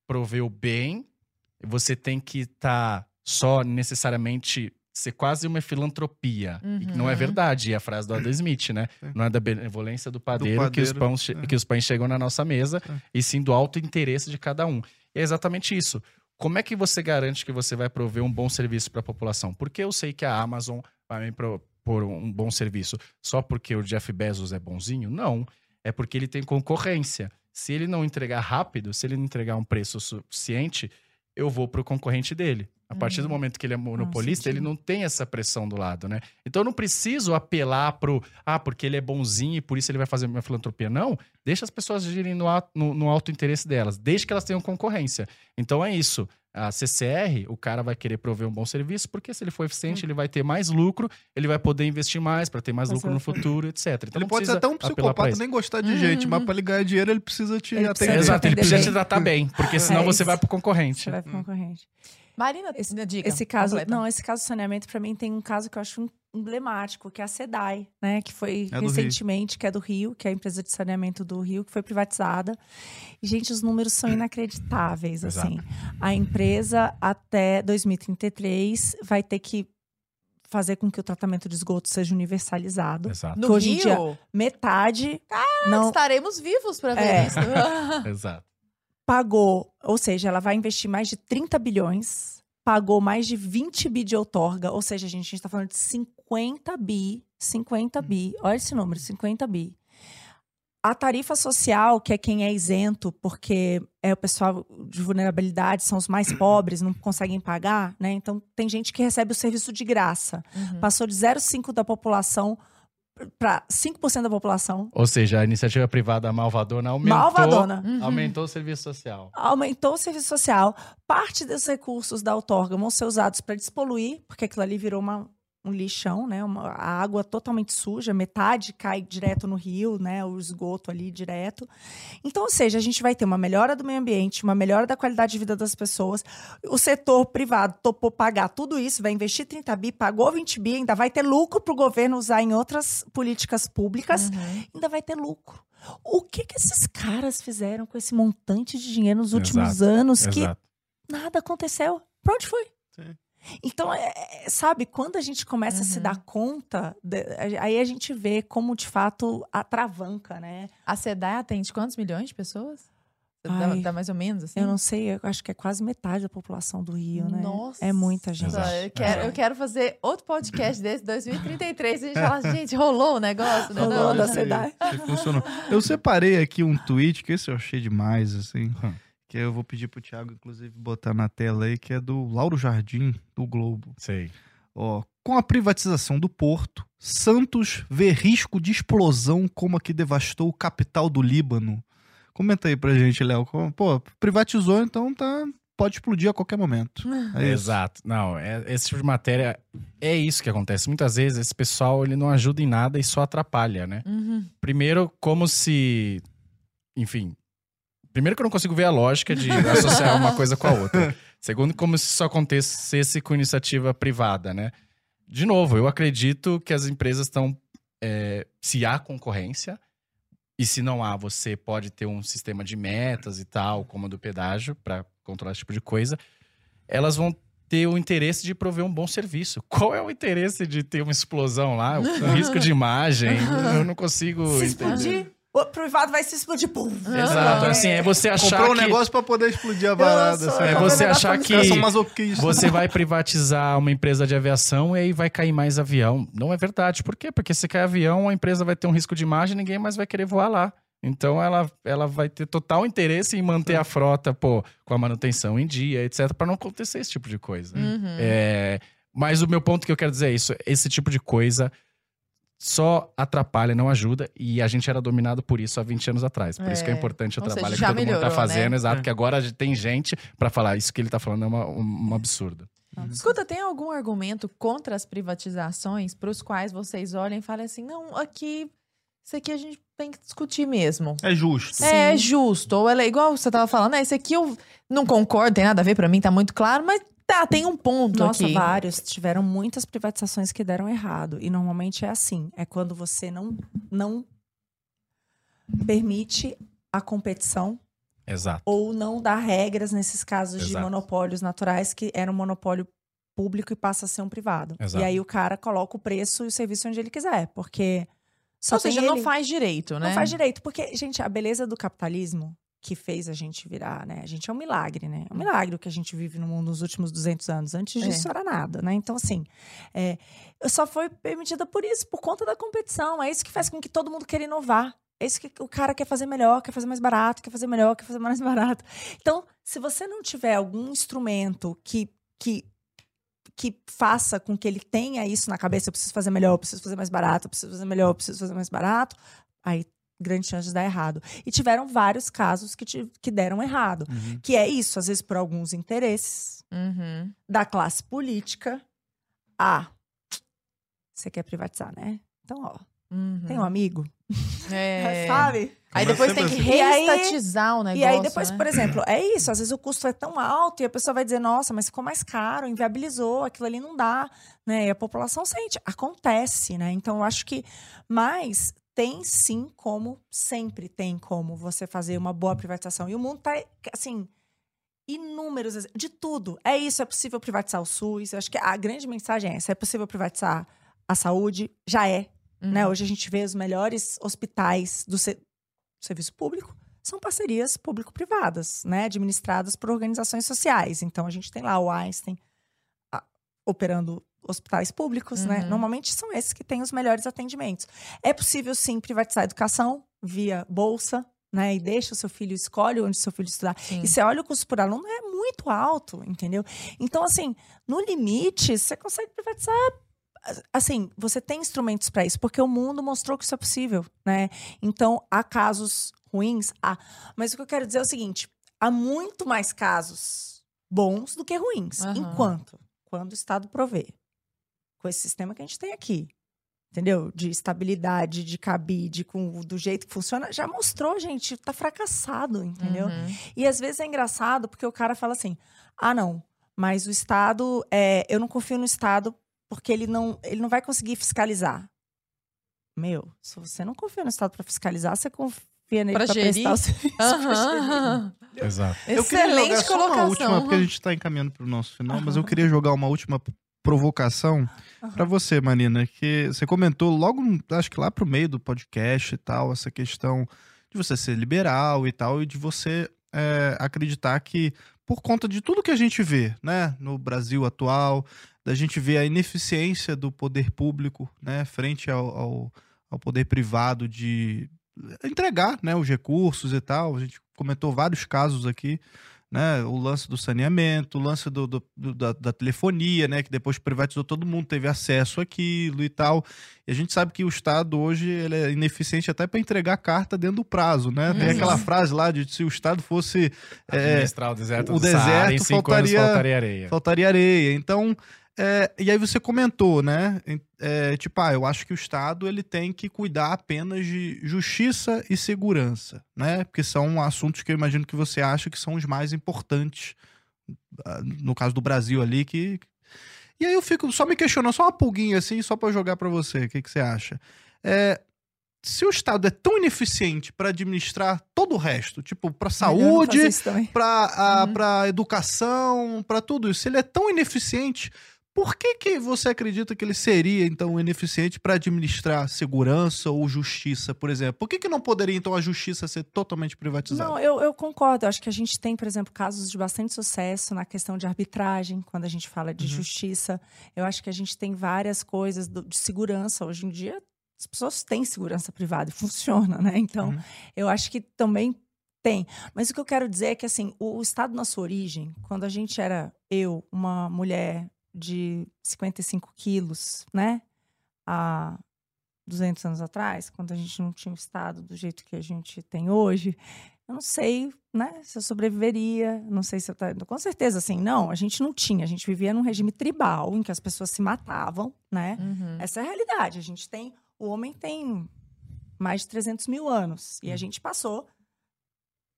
prover o bem, você tem que estar só necessariamente ser quase uma filantropia. E Uhum. não é verdade, é a frase do Adam Smith, né? É. Não é da benevolência do padeiro, que, os padeiro, pães, é. que os pães chegam na nossa mesa, É. e sim do alto interesse de cada um. E é exatamente isso. Como é que você garante que você vai prover um bom serviço para a população? Porque eu sei que a Amazon vai me propor um bom serviço só porque o Jeff Bezos é bonzinho? Não. É porque ele tem concorrência. Se ele não entregar rápido, se ele não entregar um preço suficiente, eu vou pro concorrente dele. A partir do Uhum. momento que ele é monopolista, ele não tem essa pressão do lado, né? Então eu não preciso apelar pro, ah, porque ele é bonzinho e por isso ele vai fazer minha filantropia. Não, deixa as pessoas agirem no, no, no alto interesse delas, desde que elas tenham concorrência. Então é isso. A CCR, o cara vai querer prover um bom serviço, porque se ele for eficiente, ele vai ter mais lucro, ele vai poder investir mais para ter mais Mas lucro no futuro, etc. Então Ele não pode ser precisa até um psicopata, nem gostar de Uhum. gente, mas pra ele ganhar dinheiro, ele precisa te Ele precisa atender. Exato, ele precisa te tratar bem, porque senão É você vai pro concorrente. Você vai pro concorrente. Marina, Esse- diga. Esse caso, completa. não, esse caso de saneamento, pra mim, tem um caso que eu acho emblemático, que é a SEDAI, né? Que foi É do Rio. recentemente, que é do Rio, que é a empresa de saneamento do Rio, que foi privatizada. E, gente, os números são inacreditáveis, assim. A empresa, até 2033, vai ter que fazer com que o tratamento de esgoto seja universalizado. Exato, No hoje em Rio, dia- Metade não estaremos vivos para ver É. isso. exato. Pagou, ou seja, ela vai investir mais de 30 bilhões, pagou mais de 20 bi de outorga, ou seja, a gente tá falando de 50 bi, 50 bi, olha esse número, 50 bi. A tarifa social, que é quem é isento, porque é o pessoal de vulnerabilidade, são os mais pobres, não conseguem pagar, né? Então, tem gente que recebe o serviço de graça. Uhum. Passou de 0,5% da população para 5% da população. Ou seja, a iniciativa privada malvadona aumentou, Malvadona. Uhum. aumentou o serviço social. aumentou o serviço social. Parte dos recursos da outorga vão ser usados para despoluir, porque aquilo ali virou uma- um lixão, né? Uma, a água totalmente suja, metade cai direto no rio, né? O esgoto ali direto. Então, ou seja, a gente vai ter uma melhora do meio ambiente, uma melhora da qualidade de vida das pessoas. O setor privado topou pagar tudo isso, vai investir 30 bi, pagou 20 bi, ainda vai ter lucro para o governo usar em outras políticas públicas Uhum. ainda vai ter lucro. O que que esses caras fizeram com esse montante de dinheiro nos últimos Exato, anos que Exato. nada aconteceu? Pra onde foi? Então, é- é- sabe, quando a gente começa a se Uhum. dar conta, de- aí a gente vê como, de fato, atravanca, né? A SEDAI atende quantos milhões de pessoas? Dá, Ai, dá mais ou menos, assim? Eu não sei, eu acho que é quase metade da população do Rio, né? Nossa. É muita gente. Eu quero, eu quero fazer outro podcast desse, 2033, e a gente fala, gente, rolou o negócio, né? Rolou Não, da. SEDAI. Se funcionou. Eu separei aqui um tweet, que esse eu achei demais, assim. Que eu vou pedir pro Thiago, inclusive, botar na tela aí, que é do Lauro Jardim, do Globo. Sei. Ó, com a privatização do porto, Santos vê risco de explosão como a que devastou o capital do Líbano. Comenta aí pra gente, Léo. Pô, privatizou, então tá, pode explodir a qualquer momento. É isso. Exato. Não, é, esse tipo de matéria é isso que acontece. Muitas vezes esse pessoal ele não ajuda em nada e só atrapalha, né? Uhum. Primeiro, como se. Enfim. Primeiro, que eu não consigo ver a lógica de associar uma coisa com a outra. Segundo, como se isso acontecesse com iniciativa privada, né? De novo, eu acredito que as empresas estão. é, se há concorrência, e se não há, você pode ter um sistema de metas e tal, como a do pedágio, para controlar esse tipo de coisa. Elas vão ter o interesse de prover um bom serviço. Qual é o interesse de ter uma explosão lá? O risco de imagem? Eu não consigo. Se entender. explodir, o privado vai se explodir. Pum. Exato. Assim, é você achar Comprou um que negócio pra poder explodir a varada. sou- assim. É você achar que você vai privatizar uma empresa de aviação e aí vai cair mais avião. Não é verdade. Por quê? Porque se cair avião, a empresa vai ter um risco de imagem e ninguém mais vai querer voar lá. Então ela, ela vai ter total interesse em manter a frota, pô, com a manutenção em dia, etc, para não acontecer esse tipo de coisa. Uhum. É, mas o meu ponto que eu quero dizer é isso: esse tipo de coisa só atrapalha, não ajuda, e a gente era dominado por isso há 20 anos atrás. Por isso que é É. importante o Ou seja, trabalho que já todo mundo melhorou, tá fazendo, né? exato, É. que agora tem gente para falar isso que ele tá falando é uma, um, um absurdo. Escuta, tem algum argumento contra as privatizações para os quais vocês olhem e falem assim, não, aqui, isso aqui a gente tem que discutir mesmo. É justo. É Sim. justo. Ou ela é igual você tava falando, né? Esse aqui eu não concordo, tem nada a ver, pra mim tá muito claro, mas tá, tem um ponto Nossa, aqui. vários. Tiveram muitas privatizações que deram errado. E normalmente é assim: é quando você não, não permite a competição Exato. ou não dá regras nesses casos de Exato. monopólios naturais, que era um monopólio público e passa a ser um privado. Exato. E aí o cara coloca o preço e o serviço onde ele quiser, porque só Ou seja, não ele. faz direito, né? Não faz direito, porque, gente, a beleza do capitalismo que fez a gente virar, né? A gente é um milagre, né? É um milagre o que a gente vive no mundo nos últimos 200 anos. Antes É. disso era nada, né? Então, assim, é, só foi permitida por isso, por conta da competição. É isso que faz com que todo mundo queira inovar. É isso que o cara quer fazer melhor, quer fazer mais barato, quer fazer melhor, quer fazer mais barato. Então, se você não tiver algum instrumento que, que, que faça com que ele tenha isso na cabeça, eu preciso fazer melhor, eu preciso fazer mais barato, eu preciso fazer melhor, eu preciso fazer mais barato, aí grande chance de dar errado. E tiveram vários casos que, ti- que deram errado. Uhum. Que é isso, às vezes por alguns interesses Uhum. da classe política. Ah, você quer privatizar, né? Então, ó, Uhum. tem um amigo, É. sabe? Aí Começa depois tem que reestatizar o negócio. E aí depois, né? por exemplo, é isso, às vezes o custo é tão alto e a pessoa vai dizer, nossa, mas ficou mais caro, inviabilizou, aquilo ali não dá, né? E a população sente, acontece, né? Então eu acho que, mas tem sim como, sempre tem como você fazer uma boa privatização. E o mundo tá, assim, inúmeros, de tudo. É isso, é possível privatizar o SUS, eu acho que a grande mensagem é essa, é possível privatizar a saúde, já é, Uhum. né? Hoje a gente vê os melhores hospitais do se- serviço público são parcerias público-privadas, né? Administradas por organizações sociais. Então a gente tem lá o Einstein a- operando hospitais públicos, né? Uhum. Normalmente são esses que têm os melhores atendimentos. É possível sim privatizar a educação via bolsa, né? E deixa o seu filho escolhe onde seu filho estudar. Sim. E você olha o custo por aluno é muito alto, entendeu? Então, assim, no limite, você consegue privatizar. Assim, você tem instrumentos para isso, porque o mundo mostrou que isso é possível, né? Então, há casos ruins? Há. Mas o que eu quero dizer é o seguinte: há muito mais casos bons do que ruins. Aham. Enquanto? Quando o Estado provê. Com esse sistema que a gente tem aqui. Entendeu? De estabilidade, de cabide, com, do jeito que funciona, já mostrou, gente, tá fracassado, entendeu? Uhum. E às vezes é engraçado porque o cara fala assim: ah, não, mas o Estado, é, eu não confio no Estado porque ele não, ele não vai conseguir fiscalizar. Meu, se você não confia no Estado para fiscalizar, você confia nele Pra para gerir? prestar o serviço. pra gerir. Aham. Exato. Eu queria jogar Excelente só uma colocação. última, porque a gente tá encaminhando pro nosso final, mas eu queria jogar uma última provocação Aham. pra você, Marina, que você comentou logo, acho que lá pro meio do podcast e tal, essa questão de você ser liberal e tal, e de você é, acreditar que por conta de tudo que a gente vê, né, no Brasil atual, da gente ver a ineficiência do poder público, né, frente ao, ao, ao poder privado de entregar, né, os recursos e tal. A gente comentou vários casos aqui, né, o lance do saneamento, o lance do, do- do- da, da telefonia, né, que depois privatizou todo mundo, teve acesso àquilo e tal. E a gente sabe que o Estado hoje ele é ineficiente até para entregar carta dentro do prazo, né? Tem Uhum. aquela frase lá de se o Estado fosse é, Administrar o deserto o do Saara, em deserto cinco faltaria- anos faltaria areia. faltaria areia. Então, é, e aí você comentou, né? É, tipo, ah, eu acho que o Estado ele tem que cuidar apenas de justiça e segurança, né? Porque são assuntos que eu imagino que você acha que são os mais importantes, ah, no caso do Brasil ali, que... E aí eu fico só me questionando, só uma pulguinha assim, só eu jogar pra você, o que, que você acha? É, se o Estado é tão ineficiente pra administrar todo o resto, tipo, Melhor não saúde, para a Uhum. pra educação, para tudo isso. Se ele é tão ineficiente, por que, que você acredita que ele seria, então, ineficiente para administrar segurança ou justiça, por exemplo? Por que, que não poderia, então, a justiça ser totalmente privatizada? Não, eu, eu concordo. Eu acho que a gente tem, por exemplo, casos de bastante sucesso na questão de arbitragem, quando a gente fala de Uhum. justiça. Eu acho que a gente tem várias coisas de segurança. Hoje em dia, as pessoas têm segurança privada e funciona, né? Então, Uhum. eu acho que também tem. Mas o que eu quero dizer é que, assim, o, o estado sua origem, quando a gente era, eu, uma mulher de 55 quilos, né? Há 200 anos atrás, quando a gente não tinha o estado do jeito que a gente tem hoje, eu não sei, né, se eu sobreviveria, não sei se eu tá, com certeza assim, não, a gente não tinha, a gente vivia num regime tribal em que as pessoas se matavam, né? Uhum. Essa é a realidade. A gente tem, o homem tem mais de 300 mil anos e a gente passou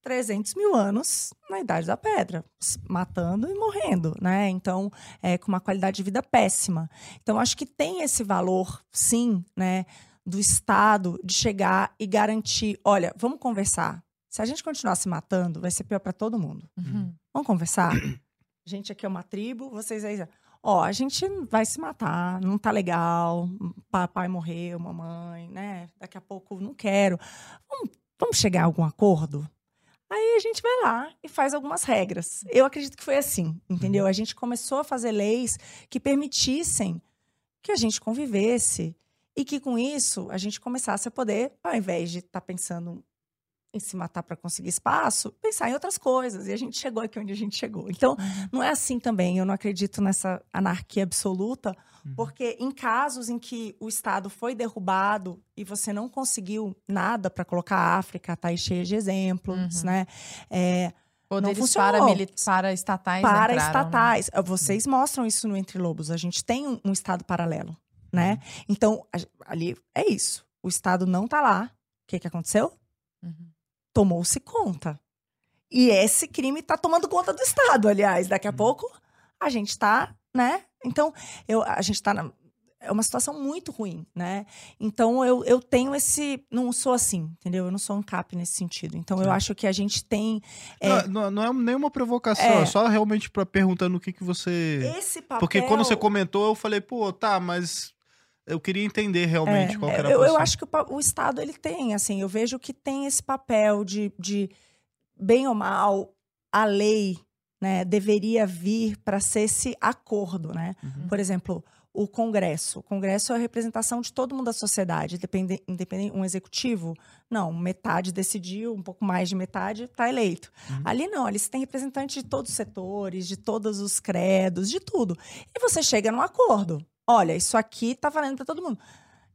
300 mil anos na idade da pedra, matando e morrendo, né? Então, é, com uma qualidade de vida péssima. Então, acho que tem esse valor, sim, né, do Estado de chegar e garantir, olha, vamos conversar. Se a gente continuar se matando, vai ser pior para todo mundo. Uhum. Vamos conversar? A gente aqui é uma tribo, vocês aí. ó, a gente vai se matar, não tá legal, papai morreu, mamãe, né? Daqui a pouco não quero. Vamos, vamos chegar a algum acordo? Aí a gente vai lá e faz algumas regras. Eu acredito que foi assim, entendeu? A gente começou a fazer leis que permitissem que a gente convivesse e que com isso a gente começasse a poder, ao invés de estar tá pensando em se matar para conseguir espaço, pensar em outras coisas. E a gente chegou aqui onde a gente chegou. Então, uhum. não é assim também. Eu não acredito nessa anarquia absoluta, uhum. porque em casos em que o Estado foi derrubado e você não conseguiu nada para colocar a África, tá aí cheia de exemplos, uhum. né? É, Poderes não funcionou. Para, estatais. Para entraram, estatais. Né? Vocês mostram isso no Entre Lobos. A gente tem um, um Estado paralelo, né? Uhum. Então, a, ali é isso. O Estado não tá lá. O que, que aconteceu? Uhum tomou-se conta. E esse crime está tomando conta do Estado, aliás. Daqui a hum. pouco a gente está, né? Então, eu, a gente está é uma situação muito ruim, né? Então eu, eu tenho esse. Não sou assim, entendeu? Eu não sou um cap nesse sentido. Então eu acho que a gente tem. É... Não, não, é nenhuma provocação, é, é só realmente para perguntando o que, que você. Esse papel. Porque quando você comentou, eu falei, pô, tá, mas eu queria entender realmente é, qual era a eu, eu acho que o, o, Estado ele tem, assim, eu vejo que tem esse papel de, de bem ou mal, a lei né, deveria vir para ser esse acordo, né? Uhum. Por exemplo, o Congresso. O Congresso é a representação de todo mundo da sociedade, independente, independente um executivo. Não, metade decidiu, um pouco mais de metade está eleito. Uhum. Ali não, ali você tem representantes de todos os setores, de todos os credos, de tudo. E você chega num acordo olha, isso aqui tá valendo para todo mundo.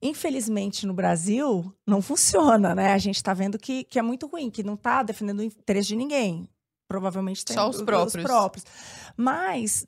Infelizmente, no Brasil, não funciona, né? A gente está vendo que, que é muito ruim, que não está defendendo o interesse de ninguém. Provavelmente tem Só os próprios. os próprios. Mas,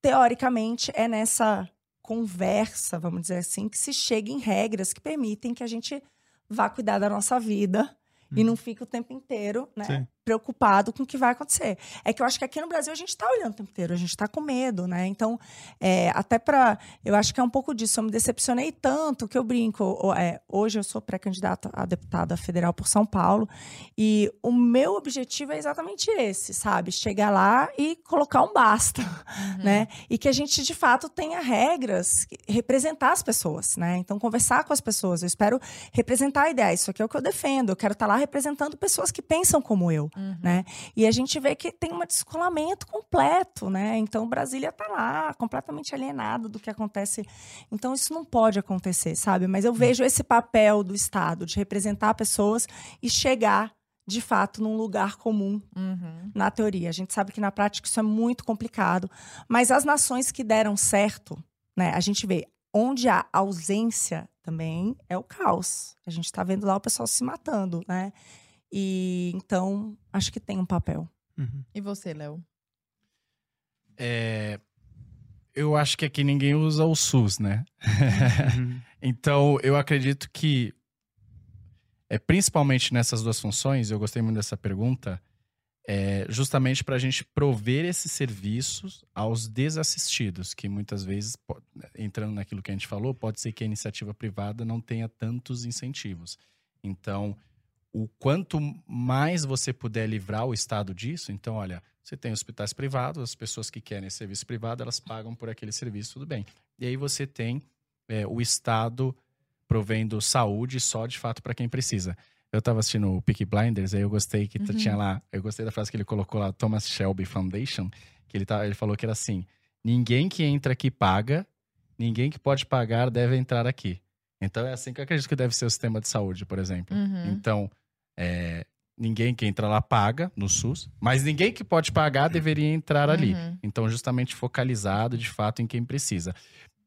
teoricamente, é nessa conversa, vamos dizer assim, que se chega em regras que permitem que a gente vá cuidar da nossa vida hum. e uhum. não fique o tempo inteiro, né? Sim preocupado com o que vai acontecer. É que eu acho que aqui no Brasil a gente está olhando o tempo inteiro, a gente está com medo, né? Então, é, até para. Eu acho que é um pouco disso. Eu me decepcionei tanto que eu brinco. É, hoje eu sou pré-candidata a deputada federal por São Paulo e o meu objetivo é exatamente esse, sabe? Chegar lá e colocar um basta, uhum. né? E que a gente, de fato, tenha regras, representar as pessoas, né? Então, conversar com as pessoas. Eu espero representar a ideia. Isso aqui é o que eu defendo. Eu quero estar tá lá representando pessoas que pensam como eu. Uhum. Né? E a gente vê que tem um descolamento completo, né? Então Brasília está lá, completamente alienado do que acontece. Então isso não pode acontecer, sabe? Mas eu uhum. vejo esse papel do Estado de representar pessoas e chegar de fato num lugar comum uhum. na teoria. A gente sabe que na prática isso é muito complicado, mas as nações que deram certo, né? A gente vê onde há ausência também é o caos. A gente está vendo lá o pessoal se matando, né? E então, acho que tem um papel. Uhum. E você, Léo? É, eu acho que aqui ninguém usa o SUS, né? Uhum. então, eu acredito que, é, principalmente nessas duas funções, eu gostei muito dessa pergunta, é justamente para a gente prover esses serviços aos desassistidos, que muitas vezes, entrando naquilo que a gente falou, pode ser que a iniciativa privada não tenha tantos incentivos. Então, o quanto mais você puder livrar o Estado disso, então, olha, você tem hospitais privados, as pessoas que querem serviço privado, elas pagam por aquele serviço, tudo bem. E aí você tem é, o Estado provendo saúde só de fato para quem precisa. Eu estava assistindo o Peaky Blinders, aí eu gostei que uhum. tinha lá, eu gostei da frase que ele colocou lá, Thomas Shelby Foundation, que ele, tá, ele falou que era assim: ninguém que entra aqui paga, ninguém que pode pagar deve entrar aqui. Então é assim que eu acredito que deve ser o sistema de saúde, por exemplo. Uhum. Então, é, ninguém que entra lá paga no SUS, mas ninguém que pode pagar deveria entrar ali. Uhum. Então, justamente focalizado de fato em quem precisa.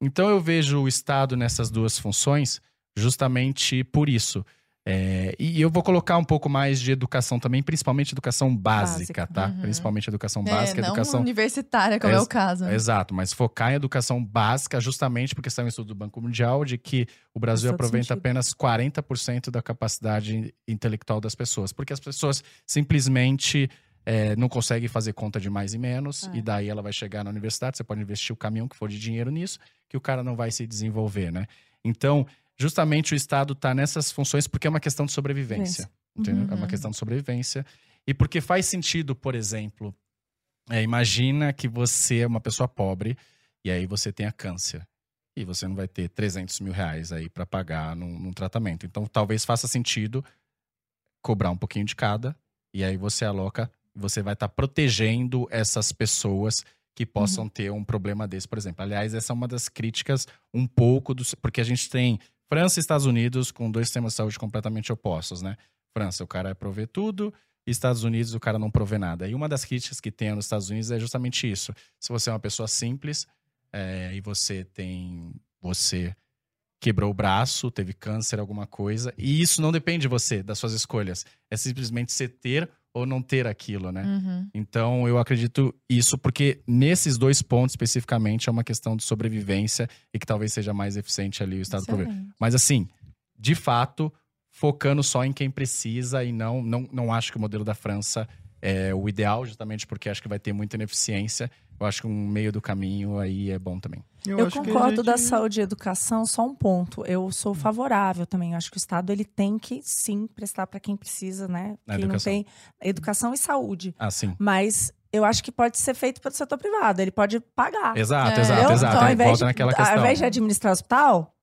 Então, eu vejo o Estado nessas duas funções justamente por isso. É, e eu vou colocar um pouco mais de educação também, principalmente educação básica, básica. tá? Uhum. Principalmente educação é, básica, não educação universitária, como é, é o caso. Né? Exato, mas focar em educação básica, justamente porque está um estudo do Banco Mundial de que o Brasil aproveita apenas 40% da capacidade intelectual das pessoas, porque as pessoas simplesmente é, não conseguem fazer conta de mais e menos, é. e daí ela vai chegar na universidade, você pode investir o caminhão que for de dinheiro nisso, que o cara não vai se desenvolver, né? Então, justamente o Estado está nessas funções porque é uma questão de sobrevivência. Uhum. É uma uhum. questão de sobrevivência. E porque faz sentido, por exemplo, é, imagina que você é uma pessoa pobre, E aí você tem a câncer. E você não vai ter 300 mil reais aí para pagar num, num tratamento. Então talvez faça sentido cobrar um pouquinho de cada. E aí você aloca, você vai estar protegendo essas pessoas que possam Uhum. ter um problema desse, por exemplo. Aliás, essa é uma das críticas um pouco do. Porque a gente tem França e Estados Unidos com dois sistemas de saúde completamente opostos, né? França, o cara provê tudo, e Estados Unidos, o cara não provê nada. E uma das críticas que tem nos Estados Unidos é justamente isso. Se você é uma pessoa simples é, e você tem. Você quebrou o braço, teve câncer, alguma coisa, e isso não depende de você, das suas escolhas. É simplesmente você ter ou não ter aquilo, né? Uhum. Então, eu acredito isso porque nesses dois pontos especificamente é uma questão de sobrevivência e que talvez seja mais eficiente ali o Estado. Excelente. Mas assim, de fato, focando só em quem precisa e não, não, não acho que o modelo da França é o ideal, justamente porque acho que vai ter muita ineficiência. Eu acho que um meio do caminho aí é bom também. Eu, a concordo da gente- saúde e educação, só um ponto. Eu sou favorável também. Eu acho que o Estado ele tem que sim prestar para quem precisa, né? Na Quem não educação. tem educação e saúde. Ah, sim. Mas eu acho que pode ser feito pelo setor privado. Ele pode pagar. Exato, É. exato, exato. Então, ao invés, de, ao invés de administrar o hospital,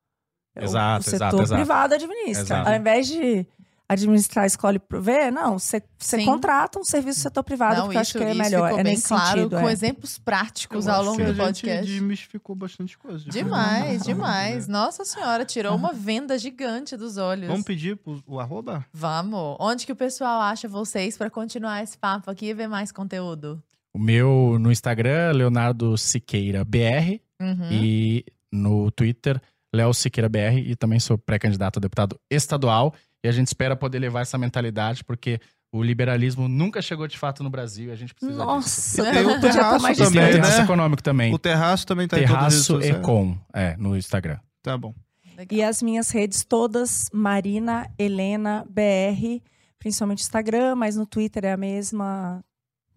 o- Exato, o setor exato, exato. privado administra. Exato. Ao invés de administrar a escola e prover, não, você contrata um serviço do setor privado, Não, porque eu acho isso, que é isso melhor. ficou é bem nesse claro, sentido. com é. exemplos práticos Eu ao longo do a gente podcast. desmistificou bastante coisa. Demais, Uhum. demais. Nossa senhora, tirou uma venda gigante dos olhos. Vamos pedir pro, o arroba? Vamos. Onde que o pessoal acha vocês pra continuar esse papo aqui e ver mais conteúdo? O meu no Instagram, Leonardo Siqueira BR. Uhum. E no Twitter, Léo Siqueira BR. E também sou pré-candidato a deputado estadual. E a gente espera poder levar essa mentalidade, porque o liberalismo nunca chegou de fato no Brasil e a gente precisa disso. Nossa, Tem o estar terraço mais E tem o também, terraço né? econômico também. O terraço também tá em as redes Terraço. Econ, é, no Instagram. Tá bom. Legal. E as minhas redes todas, Marina Helena BR, principalmente Instagram, mas no Twitter é a mesma.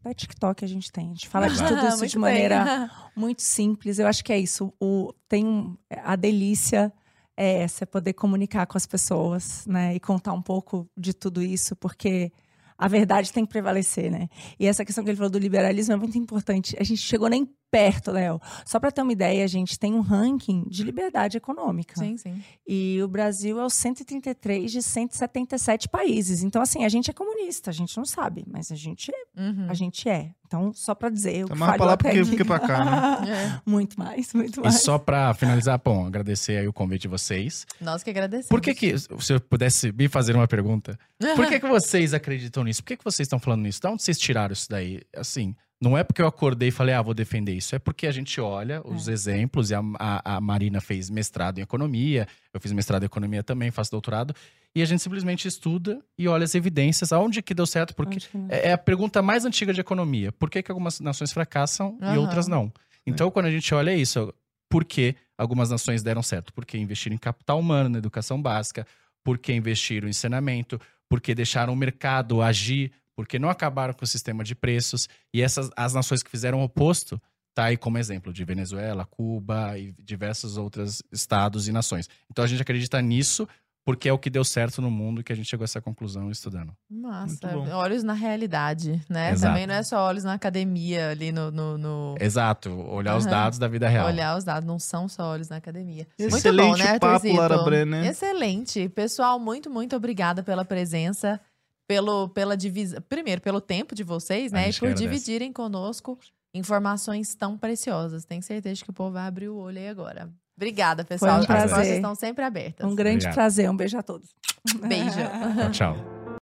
Até TikTok a gente tem. A gente fala de Exato. tudo isso de bem. maneira muito simples. Eu acho que é isso. O, tem um- a delícia é essa, é poder comunicar com as pessoas, né? E contar um pouco de tudo isso, porque a verdade tem que prevalecer, né? E essa questão que ele falou do liberalismo é muito importante. A gente chegou nem perto, Léo. Só para ter uma ideia, a gente tem um ranking de liberdade econômica. Sim, sim. E o Brasil é o 133 de 177 países. Então, assim, a gente é comunista, a gente não sabe, mas a gente, Uhum. a gente é. Então, só para dizer, Tá que mais pra lá porque- pra cá, né? É. muito mais, muito E mais. só pra finalizar, bom, agradecer aí o convite de vocês. Nós que agradecemos. Por que que, se eu pudesse me fazer uma pergunta, por que que vocês acreditam nisso? Por que que vocês estão falando nisso? De onde vocês tiraram isso daí? Assim, não é porque eu acordei e falei, ah, vou defender isso. É porque a gente olha os exemplos, e a, a, a Marina fez mestrado em economia, eu fiz mestrado em economia também, faço doutorado, e a gente simplesmente estuda e olha as evidências, aonde que deu certo, porque é é a pergunta mais antiga de economia. Por que, que algumas nações fracassam e Aham. outras não? Então, quando a gente olha isso, por que algumas nações deram certo? Porque investiram em capital humano, na educação básica, porque investiram em saneamento, porque deixaram o mercado agir, porque não acabaram com o sistema de preços. E essas as nações que fizeram o oposto, tá aí como exemplo de Venezuela, Cuba e diversos outros estados e nações. Então a gente acredita nisso porque é o que deu certo no mundo que a gente chegou a essa conclusão estudando. Massa. Muito. Olhos na realidade, né? Exato. Também não é só olhos na academia ali no. no- no- Exato, olhar os Aham. dados da vida real. Olhar os dados, não são só olhos na academia. muito Excelente bom, né, papo? Lara Brenner. Excelente. Pessoal, muito, muito obrigada pela presença, pelo, pela divisão. Primeiro, pelo tempo de vocês, né? E por dividirem conosco informações tão preciosas. Tenho certeza que o povo vai abrir o olho aí agora. Obrigada, pessoal. um As portas prazer. estão sempre abertas. Um grande Obrigado. prazer, um beijo a todos. Beijo. Tchau, tchau.